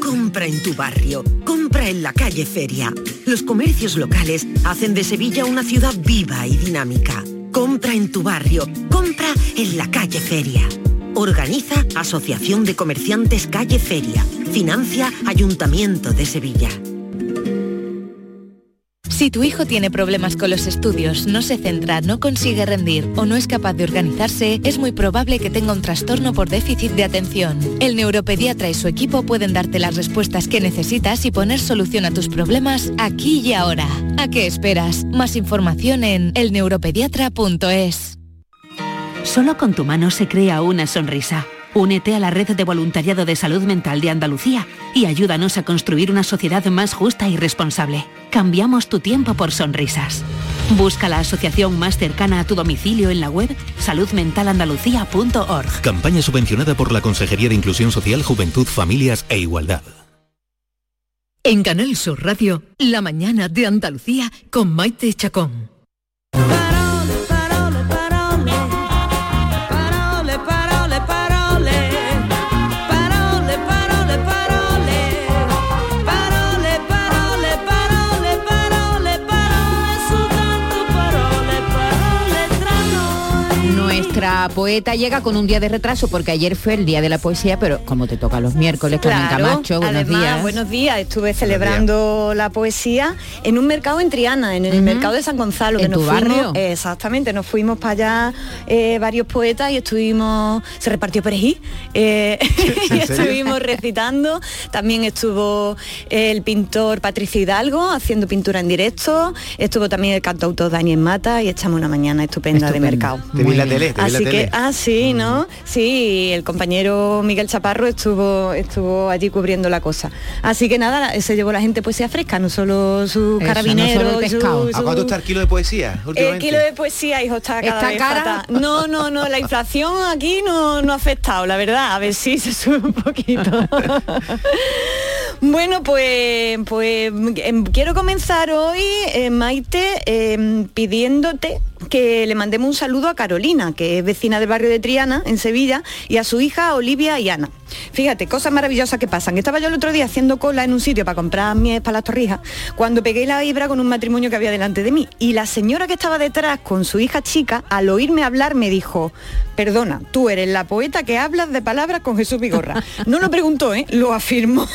Compra en tu barrio, compra en la calle Feria. Los comercios locales hacen de Sevilla una ciudad viva y dinámica. Compra en tu barrio, compra en la calle Feria. Organiza Asociación de Comerciantes Calle Feria. Financia Ayuntamiento de Sevilla. Si tu hijo tiene problemas con los estudios, no se centra, no consigue rendir o no es capaz de organizarse, es muy probable que tenga un trastorno por déficit de atención. El neuropediatra y su equipo pueden darte las respuestas que necesitas y poner solución a tus problemas aquí y ahora. ¿A qué esperas? Más información en elneuropediatra.es. Solo con tu mano se crea una sonrisa. Únete a la red de voluntariado de salud mental de Andalucía y ayúdanos a construir una sociedad más justa y responsable. Cambiamos tu tiempo por sonrisas. Busca la asociación más cercana a tu domicilio en la web saludmentalandalucía.org. Campaña subvencionada por la Consejería de Inclusión Social, Juventud, Familias e Igualdad. En Canal Sur Radio, la mañana de Andalucía con Maite Chacón. Poeta llega con un día de retraso porque ayer fue el día de la poesía, pero como te toca los miércoles, Carmen Claro, Camacho, buenos además, días. buenos días. Estuve celebrando la poesía en un mercado en Triana, en el mercado de San Gonzalo. que ¿En nos tu fuimos- barrio? Exactamente, nos fuimos para allá eh, varios poetas y estuvimos, se repartió perejil, eh, y estuvimos recitando. También estuvo el pintor Patricio Hidalgo haciendo pintura en directo. Estuvo también el cantautor Daniel Mata y echamos una mañana estupenda de mercado. Te vi la tele, te vi en la Así tele. ah, sí, ¿no? Sí, el compañero Miguel Chaparro estuvo, estuvo allí cubriendo la cosa. Así que nada, se llevó la gente poesía fresca, no solo sus Eso, carabineros. no solo el y su- pescado. ¿A su- cuánto está el kilo de poesía el kilo de poesía, hijo, está cada ¿Está vez cara? fatal. No, no, no, la inflación aquí no, no ha afectado, la verdad. A ver si se sube un poquito. Bueno, pues, pues em, quiero comenzar hoy, eh, Maite, em, pidiéndote que le mandemos un saludo a Carolina, que es vecina del barrio de Triana, en Sevilla, y a su hija Olivia y Ana. Fíjate, cosas maravillosas que pasan. Estaba yo el otro día haciendo cola en un sitio para comprar miel para las torrijas, cuando pegué la hebra con un matrimonio que había delante de mí. Y la señora que estaba detrás con su hija chica, al oírme hablar, me dijo, perdona, tú eres la poeta que hablas de palabras con Jesús Vigorra. No lo preguntó, ¿eh? lo afirmó.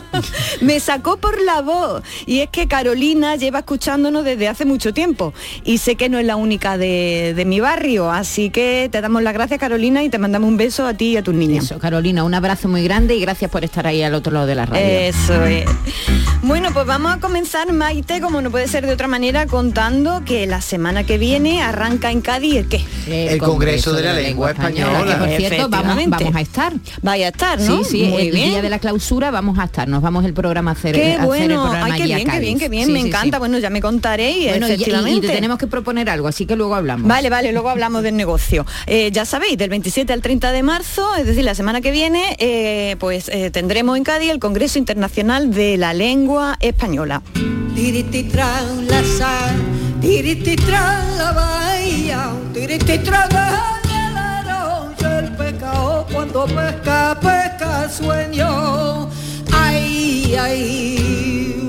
me sacó por la voz. Y es que Carolina lleva escuchándonos desde hace mucho tiempo. Y sé que no es la única de, de mi barrio. Así que te damos las gracias, Carolina, y te mandamos un beso a ti y a tus niñas. Eso, Carolina, un abrazo muy grande y gracias por estar ahí al otro lado de la radio. Eso es. Bueno, pues vamos a comenzar, Maite, como no puede ser de otra manera, contando que la semana que viene arranca en Cádiz el qué? El Congreso de la Lengua Española. que, por cierto, vamos, a estar. Vaya a estar, ¿no? Sí, sí, Muy el bien. día de la clausura vamos a estar. Nos vamos el programa a hacer, Qué a hacer el bueno, programa ay, qué bien, qué bien, qué bien, Sí, me sí, encanta. sí. Bueno, ya me contaréis, Bueno, y- y- efectivamente. y te tenemos que proponer algo, así que luego hablamos. Vale, vale, luego hablamos del negocio. Eh, ya sabéis, del 27 al 30 de marzo, es decir, la semana que viene, eh, pues eh, tendremos en Cádiz el Congreso Internacional de la Lengua Española. Cuando pesca, pesca sueño. Ay, ay,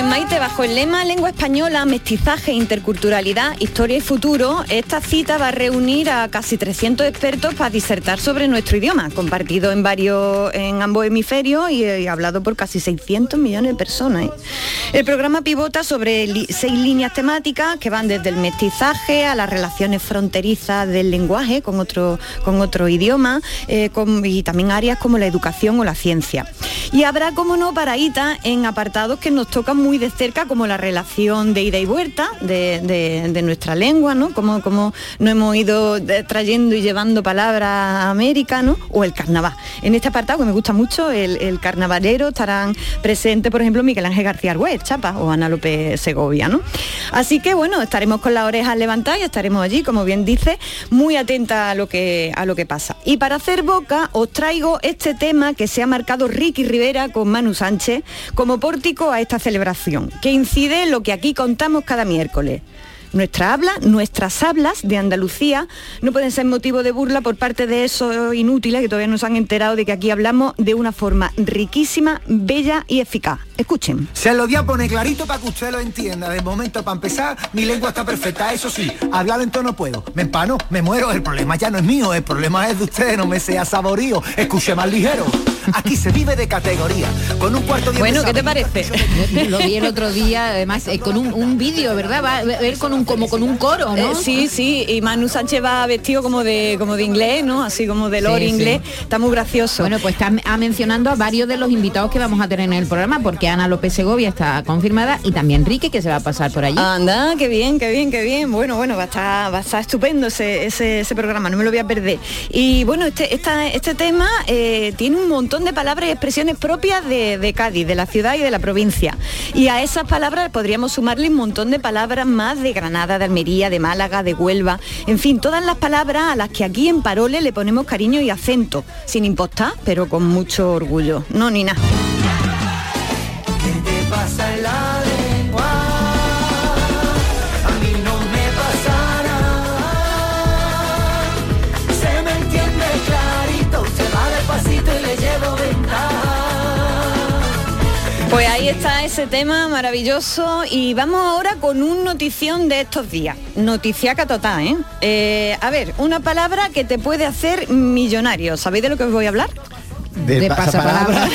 Pues Maite, bajo el lema Lengua Española, Mestizaje, Interculturalidad, Historia y Futuro, esta cita va a reunir a casi 300 expertos para disertar sobre nuestro idioma, compartido en varios, en ambos hemisferios y, y hablado por casi 600 millones de personas. ¿eh? El programa pivota sobre seis líneas temáticas que van desde el mestizaje a las relaciones fronterizas del lenguaje con otro, con otro idioma eh, y también áreas como la educación o la ciencia. Y habrá, como no, paradita en apartados que nos tocan muy de cerca, como la relación de ida y vuelta de, nuestra lengua, ¿no? Como, como nos hemos ido trayendo y llevando palabras a América, ¿no? O el carnaval. En este apartado, que me gusta mucho, el, el carnavalero, estarán presentes, por ejemplo, Miguel Ángel García Argüez, Chapa, o Ana López Segovia, ¿no? Así que, bueno, estaremos con las orejas levantadas y estaremos allí, como bien dice, muy atenta a lo que, a lo que pasa. Y para hacer boca, os traigo este tema que se ha marcado Ricky Rivera con Manu Sánchez como pórtico a esta celebración, que incide en lo que aquí contamos cada miércoles. Nuestra habla, nuestras hablas de Andalucía no pueden ser motivo de burla por parte de esos inútiles que todavía no se han enterado de que aquí hablamos de una forma riquísima, bella y eficaz. Escuchen. Se lo voy a poner clarito para que usted lo entienda. De momento, para empezar, mi lengua está perfecta. Eso sí, hablar en tono puedo. Me empano, me muero. El problema ya no es mío, el problema es de usted. No me sea saborío. Escuche más ligero. Aquí se vive de categoría. Con un cuarto de Bueno, ¿qué te parece? Lo vi el otro día, además, eh, con un, un vídeo, ¿verdad? Va a ver con un como con un coro, ¿no? Eh, sí, sí, y Manu Sánchez va vestido como de como de inglés, ¿no? Así como de Sí, sí. inglés. Está muy gracioso. Bueno, pues está a mencionando a varios de los invitados que vamos a tener en el programa, porque Ana López Segovia está confirmada y también Enrique, que se va a pasar por allí. Anda, qué bien, qué bien, qué bien. Bueno, bueno, va a estar, va a estar estupendo ese, ese, ese programa, no me lo voy a perder. Y bueno, este, esta- este tema eh, tiene un montón de palabras y expresiones propias de, Cádiz, de la ciudad y de la provincia. Y a esas palabras podríamos sumarle un montón de palabras más de Granada, de Almería, de Málaga, de Huelva. En fin, todas las palabras a las que aquí en Parole le ponemos cariño y acento, sin impostar, pero con mucho orgullo. No, ni nada. ¿Qué te pasa en la Pues ahí está ese tema maravilloso y vamos ahora con un notición de estos días. Noticiaca total, ¿eh? Eh, A ver, una palabra que te puede hacer millonario. ¿Sabéis de lo que os voy a hablar? Del De pasapalabra.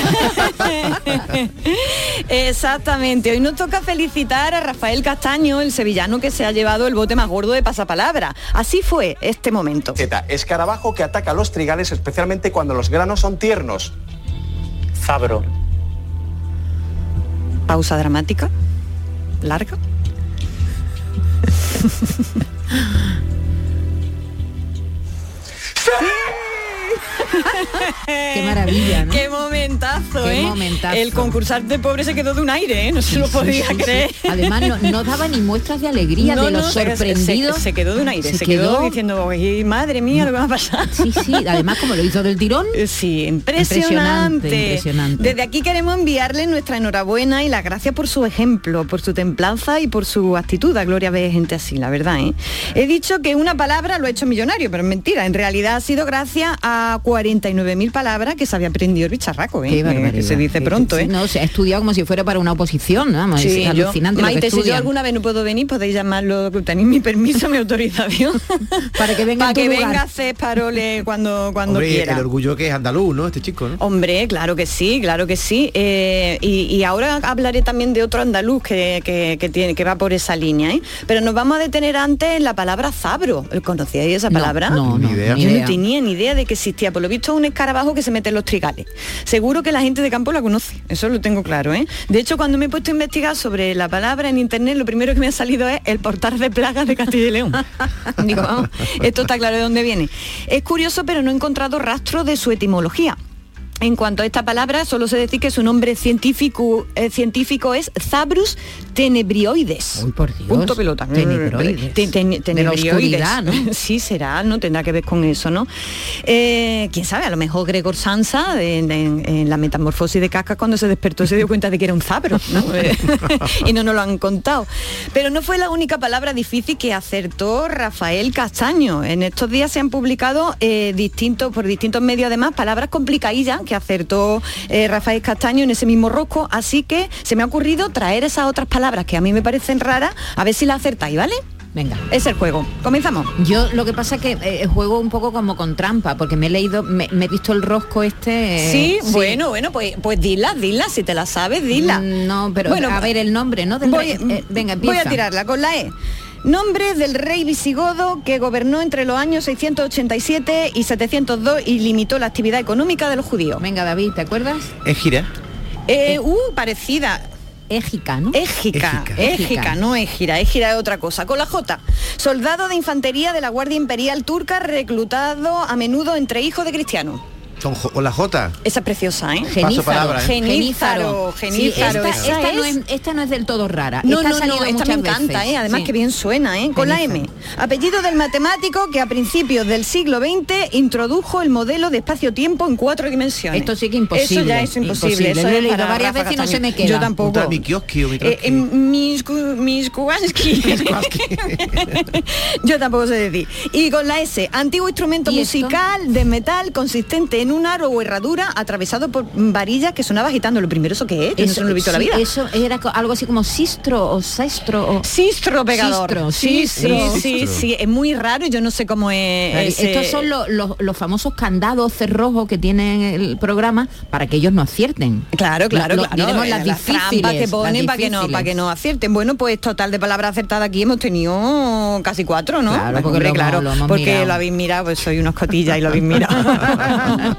Exactamente. Hoy nos toca felicitar a Rafael Castaño, el sevillano que se ha llevado el bote más gordo de pasapalabra. Así fue este momento. Z, escarabajo que ataca los trigales especialmente cuando los granos son tiernos. Zabro. Pausa dramática. Larga. Qué maravilla, ¿no? Qué momentazo, Qué ¿eh? momentazo. El concursante pobre se quedó de un aire, ¿eh? No se lo podía sí, sí. creer. Además, no, no daba ni muestras de alegría No, de lo no, se- quedó de un aire, se, quedó, diciendo, "Ay, madre mía, lo que va a pasar. Sí, sí, además como lo hizo del tirón. Sí, impresionante. Impresionante. Desde aquí queremos enviarle nuestra enhorabuena y las gracias por su ejemplo, por su templanza y por su actitud. A Gloria ve gente así, la verdad. ¿eh? He dicho que una palabra lo ha hecho millonario, pero es mentira. En realidad ha sido gracias a 49.000 palabras que se había aprendido el bicharraco. ¿eh? Qué que se dice pronto. ¿eh? No, se ha estudiado como si fuera para una oposición, ¿no? Vamos, Sí, es yo- alucinante lo que Maite, si yo alguna vez no puedo venir, podéis llamarlo, que tenéis mi permiso, mi autorización. Para que venga Para que lugar. venga a hacer parole cuando, cuando Hombre, quiera. el orgullo que es andaluz, ¿no? Este chico, ¿no? Hombre, claro que sí, claro que sí. Eh, y, y ahora hablaré también de otro andaluz que, que- que tiene, que va por esa línea. ¿eh? Pero nos vamos a detener antes en la palabra zabro. ¿Conocíais esa palabra? no, no, Ni idea. Yo no tenía ni idea de que existía. Por lo visto un escarabajo que se mete en los trigales. Seguro que la gente de campo la conoce, eso lo tengo claro. ¿eh? De hecho, cuando me he puesto a investigar sobre la palabra en internet, lo primero que me ha salido es el portal de plagas de Castilla y León. Digo, vamos, esto está claro de dónde viene. Es curioso, pero no he encontrado rastro de su etimología. En cuanto a esta palabra, solo sé decir que su nombre científico, eh, científico es Zabrus tenebrioides. Uy, por Dios. Punto pelota. Tenebroides. Te- ten- De la tenebrioides. ¿no? Sí, será, no tendrá que ver con eso, ¿no? Eh, Quién sabe, a lo mejor Gregor Sansa en, en- en la metamorfosis de Casca cuando se despertó se dio cuenta de que era un zabro, ¿no? Eh, y no nos lo han contado. Pero no fue la única palabra difícil que acertó Rafael Castaño. En estos días se han publicado eh, distintos, por distintos medios además, palabras complicadillas que acertó eh, Rafael Castaño en ese mismo rosco. Así que se me ha ocurrido traer esas otras palabras que a mí me parecen raras, a ver si las acertáis, ¿vale? Venga. Es el juego. Comenzamos. Yo lo que pasa es que eh, juego un poco como con trampa, porque me he leído, me, me he visto el rosco este. eh, Sí, bueno, bueno, pues, pues dila, dila, si te la sabes, dila. Mm, No, pero Bueno, a ver el nombre, ¿no? Del voy, rey. Eh, venga, voy a tirarla con la E. Nombre del rey visigodo que gobernó entre los años 687 y 702 y limitó la actividad económica de los judíos. Venga, David, ¿te acuerdas? Es gira. Eh, uh, parecida. Égica, ¿no? Égica, Égica. égica, no égira, égira es otra cosa. Con la J, soldado de infantería de la Guardia Imperial Turca reclutado a menudo entre hijos de cristianos. Con, con la J. Esa es preciosa, ¿eh? ¿eh? Genízaro, Sí, genízaro. esta, esa esta no es- es, esta no es del todo rara. No, esta no, no, esta me encanta, veces. ¿eh? además Sí. que bien suena, ¿eh? con la M. Apellido del matemático que a principios del siglo XX introdujo el modelo de espacio-tiempo en cuatro dimensiones. Esto sí que imposible. Eso ya es imposible. Imposible. Eso Lo he es leído para varias veces y no se me queda. Yo tampoco. O Eh, em, mis. Yo tampoco sé decir. Y con la S, antiguo instrumento musical de metal consistente en un aro o herradura atravesado por varillas que sonaba agitando. Lo primero, ¿eso qué es? Yo no lo he visto en la vida. Eso era algo así como sistro o sestro o... Sistro pegador. Sistro, sí, sistro. sí, sí, sí, es muy raro, yo no sé cómo es. ese- Estos son lo- los- los famosos candados cerrojos que tiene el programa para que ellos no acierten. Claro, claro, Lo- claro. diremos eh, las trampas difíciles, que ponen las para que no, para que no acierten. Bueno, pues total de palabras acertadas aquí hemos tenido casi cuatro, ¿no? Claro, porque lo hemos- claro, lo hemos porque mirado. lo habéis mirado, pues soy unos cotillas y lo habéis mirado.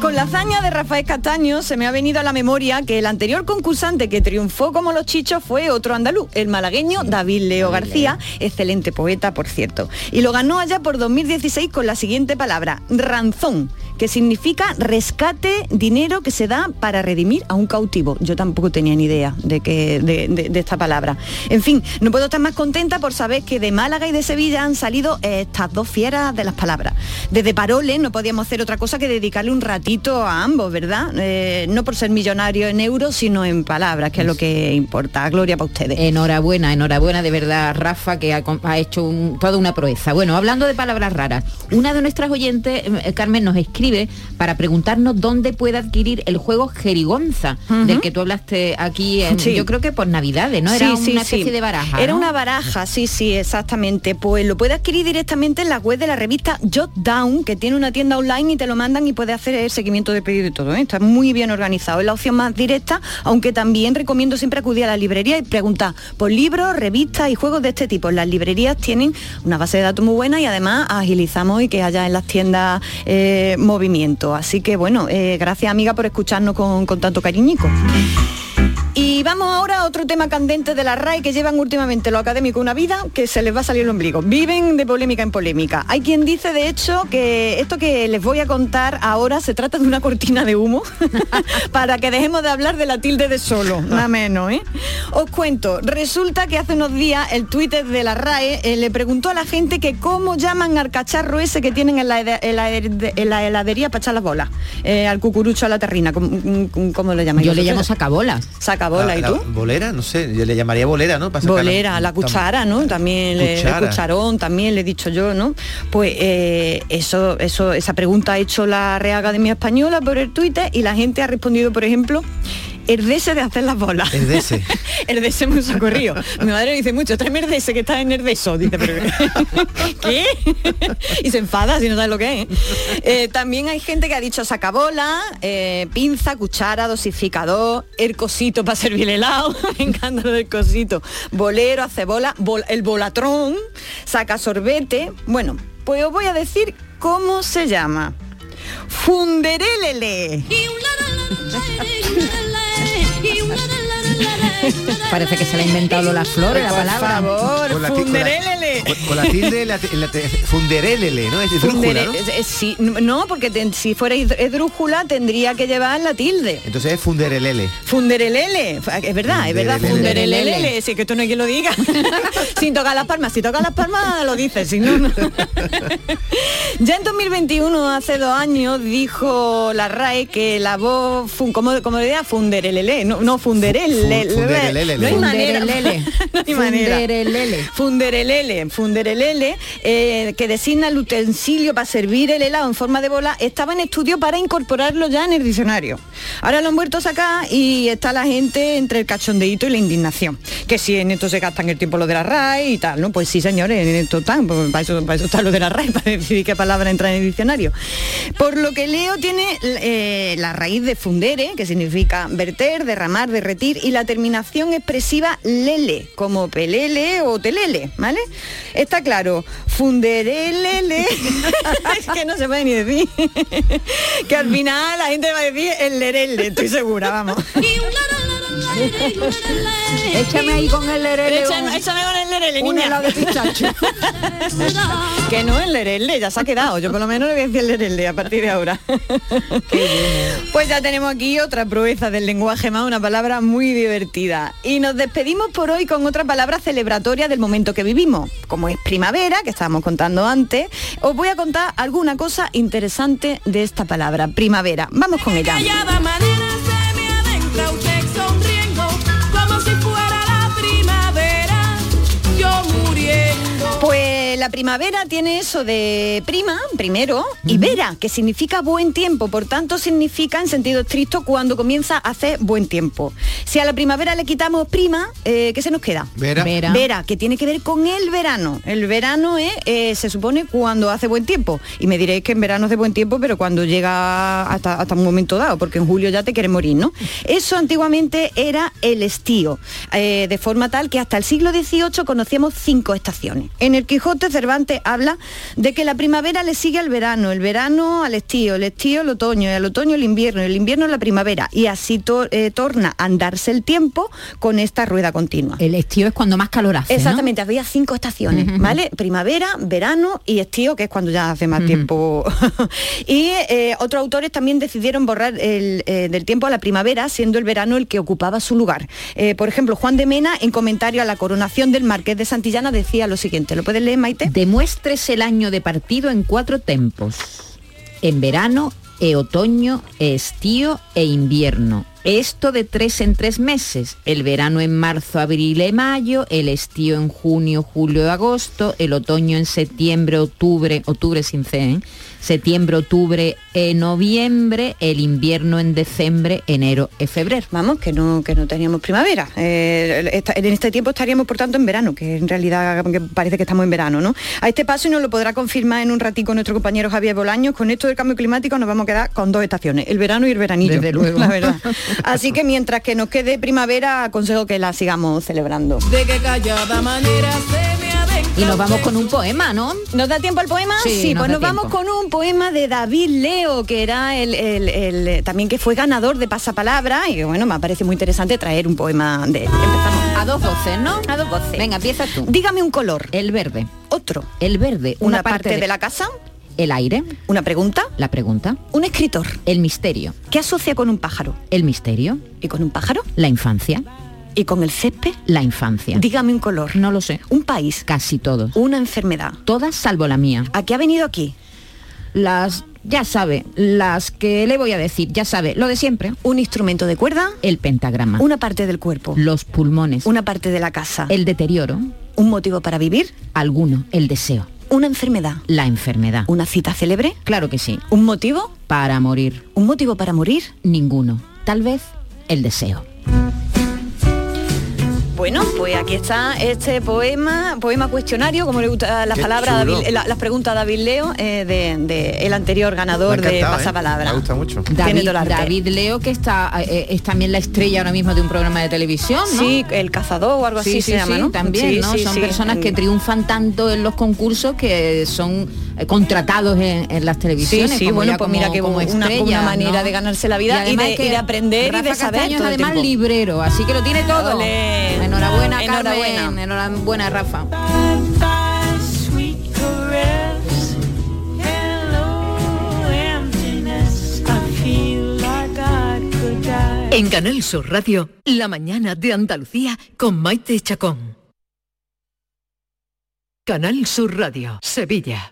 Con la hazaña de Rafael Castaño se me ha venido a la memoria que el anterior concursante que triunfó como los chichos fue otro andaluz, el malagueño David Leo García, excelente poeta, por cierto. Y lo ganó allá por 2016 con la siguiente palabra, ranzón, que significa rescate, dinero que se da para redimir a un cautivo. Yo tampoco tenía ni idea de, que, de, de- de esta palabra. En fin, no puedo estar más contenta por saber que de Málaga y de Sevilla han salido estas dos fieras de las palabras. Desde Parole no podíamos hacer otra cosa que dedicarle un ratito a ambos, ¿verdad? Eh, no por ser millonario en euros, sino en palabras, que es lo que importa. Gloria para ustedes. Enhorabuena, enhorabuena de verdad, Rafa, que ha, hecho un- toda una proeza. Bueno, hablando de palabras raras, una de nuestras oyentes, eh, Carmen, nos escribe para preguntarnos dónde puede adquirir el juego Jerigonza, del que tú hablaste aquí, en- Sí. yo creo que por Navidades, ¿no? Era Sí, una especie de baraja. Era ¿no? una baraja, sí, sí, exactamente. Pues lo puede adquirir directamente en la web de la revista Jot Down, que tiene una tienda online y te lo y puedes hacer el seguimiento de pedido y todo. ¿eh? Está muy bien organizado. Es la opción más directa, aunque también recomiendo siempre acudir a la librería y preguntar por libros, revistas y juegos de este tipo. Las librerías tienen una base de datos muy buena y además agilizamos y que haya en las tiendas eh, movimiento. Así que bueno, eh, gracias amiga por escucharnos con, con tanto cariñico. Y vamos ahora a otro tema candente de la RAE que llevan últimamente los académicos una vida que se les va a salir el ombligo. Viven de polémica en polémica. Hay quien dice, de hecho, que esto que les voy a contar ahora se trata de una cortina de humo para que dejemos de hablar de la tilde de solo, nada menos, ¿eh? Os cuento, resulta que hace unos días el Twitter de la RAE eh, le preguntó a la gente que cómo llaman al cacharro ese que tienen en la, en la hede- en la heladería para echar las bolas, eh, al cucurucho, a la terrina, ¿cómo, cómo le llaman? Yo le llamo sacabolas. Sacabola, ¿y La- tú? la bolera, no sé, yo le llamaría bolera, ¿no? Para Bolera, la cuchara, ¿no? También le- el cucharón, también le he dicho yo, ¿no? Pues eh, eso, eso, esa pregunta ha hecho la Real Academia Española por el Twitter y la gente ha respondido, por ejemplo, Herdese de hacer las bolas. Herdese. Herdese muy socorrido. Mi madre dice mucho, tráeme Herdese que está en Herdeso. Dice, pero ¿qué? y se enfada si no sabe lo que es. Eh, también hay gente que ha dicho sacabola, eh, pinza, cuchara, dosificador, el cosito para servir el helado. Me encanta lo del cosito. Bolero, hace bola, bol- el bolatrón, saca sorbete. Bueno, pues os voy a decir cómo se llama. Funderélele. Parece que se le ha inventado Lola Flores la Por palabra. favor, Con la, ti- con la-. Con, tilde, la, la, funderelele, ¿no? Es ¿no? Sí, no, porque ten- si fuera esdrújula tendría que llevar la tilde. Entonces es funderelele. Funderelele, es verdad, es verdad, Funderelele. funderelele, sí que esto no hay quien lo diga. Sin tocar las palmas, si toca las palmas lo dices, si no, no. Ya en 2021, hace dos años, dijo la RAE que la voz, fun, como, como decía, funderelele, no, no funderele. Fu- funderelele. No hay manera. No hay manera. Funderelele. Funderelele, funderelele, eh, que designa el utensilio para servir el helado en forma de bola, estaba en estudio para incorporarlo ya en el diccionario. Ahora lo han vuelto a sacar y está la gente entre el cachondeíto y la indignación. Que si en esto se gastan el tiempo lo de la RAE y tal, ¿no? Pues sí, señores, en esto están, pues para eso, para eso está lo de la RAE, para decidir qué palabra entra en el diccionario. Por lo que leo tiene eh, la raíz de fundere, que significa verter, derramar, derretir, y la terminación expresiva lele, como pelele o telele, ¿vale? Está claro, funderelele, es que no se puede ni decir, que al final la gente va a decir el lerele, estoy segura, vamos. Échame ahí con el lerele. Échame, échame con el lerele, un niña. helado de pistacho. que no el lerele, ya se ha quedado. Yo por lo menos le voy a decir el lerele a partir de ahora. Pues ya tenemos aquí otra proeza del lenguaje más, una palabra muy divertida. Y nos despedimos por hoy con otra palabra celebratoria del momento que vivimos. Como es primavera, que estábamos contando antes, os voy a contar alguna cosa interesante de esta palabra, primavera. Vamos con ella. Callada manera Pues la primavera tiene eso de prima, primero, y vera, que significa buen tiempo, por tanto significa en sentido estricto cuando comienza a hacer buen tiempo. Si a la primavera le quitamos prima, eh, ¿qué se nos queda? Vera. Vera. Vera, que tiene que ver con el verano. El verano es, eh, se supone, cuando hace buen tiempo. Y me diréis que en verano hace buen tiempo, pero cuando llega hasta, hasta un momento dado, porque en julio ya te quieres morir, ¿no? Eso antiguamente era el estío, eh, de forma tal que hasta el siglo XVIII conocíamos cinco estaciones. En el Quijote Cervantes habla de que la primavera le sigue al verano, el verano al estío, el estío al otoño, y al otoño el invierno, el invierno la primavera. Y así to- eh, torna a andarse el tiempo con esta rueda continua. El estío es cuando más calor hace, ¿no? Exactamente, había cinco estaciones, ¿vale? Primavera, verano y estío, que es cuando ya hace más tiempo. y eh, otros autores también decidieron borrar el, eh, del tiempo a la primavera, siendo el verano el que ocupaba su lugar. Por ejemplo, Juan de Mena, en comentario a la coronación del Marqués de Santillana, decía lo siguiente, ¿lo puedes leer, Maite? Demuestres el año de partido en cuatro tempos. En verano, e otoño, e estío e invierno. Esto de tres en tres meses. El verano en marzo, abril y mayo, el estío en junio, julio agosto, el otoño en septiembre, octubre, octubre sin ¿eh? Septiembre, octubre, e noviembre, el invierno en diciembre, enero y febrero. Vamos, que no, que no teníamos primavera. Eh, esta- en este tiempo estaríamos, por tanto, en verano, que en realidad que parece que estamos en verano, ¿no? A este paso, y nos lo podrá confirmar en un ratico nuestro compañero Javier Bolaños, con esto del cambio climático nos vamos a quedar con dos estaciones, el verano y el veranillo. Desde luego. La verdad. Así que mientras que nos quede primavera, aconsejo que la sigamos celebrando. de que callada manera se me adentra Y nos vamos con un poema, ¿no? ¿Nos da tiempo al poema? Sí, nos pues nos vamos con un poema de David Leo, que era el, el- el, también que fue ganador de Pasapalabra, y bueno, me parece muy interesante traer un poema de él. Empezamos. A dos voces, ¿no? A dos voces. Venga, empieza tú. Dígame un color. El verde. Otro. El verde. Una, parte, de... la casa. El aire. Una pregunta. La pregunta. Un escritor. El misterio. ¿Qué asocia con un pájaro? El misterio. ¿Y con un pájaro? La infancia. ¿Y con el césped? La infancia. Dígame un color. No lo sé. Un país. Casi todos. Una enfermedad. Todas salvo la mía. ¿A qué ha venido aquí? Las, ya sabe, las que le voy a decir, ya sabe, lo de siempre. Un instrumento de cuerda. El pentagrama. Una parte del cuerpo. Los pulmones. Una parte de la casa. El deterioro. Un motivo para vivir. Alguno. El deseo. Una enfermedad. La enfermedad. Una cita célebre. Claro que sí. Un motivo. Para morir. Un motivo para morir. Ninguno. Tal vez el deseo. Bueno, pues aquí está este poema, poema cuestionario, como le gusta las Qué palabras, chulo. David- la- las preguntas a David Leo, eh, de, de el anterior ganador de ¿eh? Pasapalabra. Me gusta mucho. David, Leo, que está eh, es también la estrella ahora mismo de un programa de televisión, ¿no? Sí, el cazador o algo así Sí, se sí, llama, también, Sí, ¿no? sí, son sí. personas que triunfan tanto en los concursos que son eh, contratados en, las televisiones. Sí, bueno, pues mira que como una, una manera de ganarse la vida y, de, aprender y de saber. Es además librero, así que lo tiene todo. Enhorabuena, enhorabuena. Enhorabuena, Rafa. En Canal Sur Radio, la mañana de Andalucía con Maite Chacón. Canal Sur Radio, Sevilla.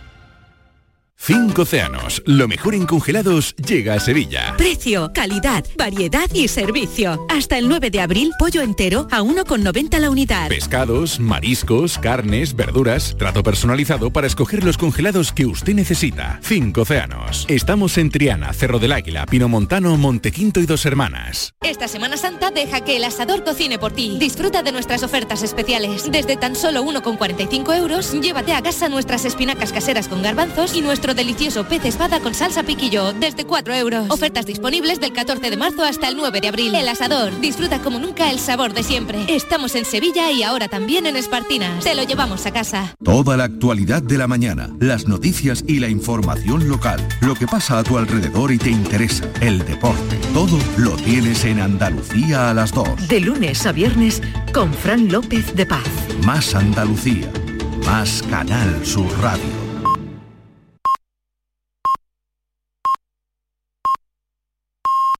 Cinco océanos, lo mejor en congelados llega a Sevilla. Precio, calidad, variedad y servicio. Hasta el 9 de abril, pollo entero a 1,90 la unidad. Pescados, mariscos, carnes, verduras, trato personalizado para escoger los congelados que usted necesita. Cinco océanos. Estamos en Triana, Cerro del Águila, Pinomontano, Montequinto y Dos Hermanas. Esta Semana Santa deja que el asador cocine por ti. Disfruta de nuestras ofertas especiales. Desde tan solo 1,45 euros, llévate a casa nuestras espinacas caseras con garbanzos y nuestro delicioso pez espada con salsa piquillo desde 4 euros. Ofertas disponibles del 14 de marzo hasta el 9 de abril. El asador. Disfruta como nunca el sabor de siempre. Estamos en Sevilla y ahora también en Espartinas. Te lo llevamos a casa. Toda la actualidad de la mañana, las noticias y la información local, lo que pasa a tu alrededor y te interesa, el deporte, todo lo tienes en Andalucía a las 2. De lunes a viernes con Fran López de Paz. Más Andalucía, más Canal Sur Radio.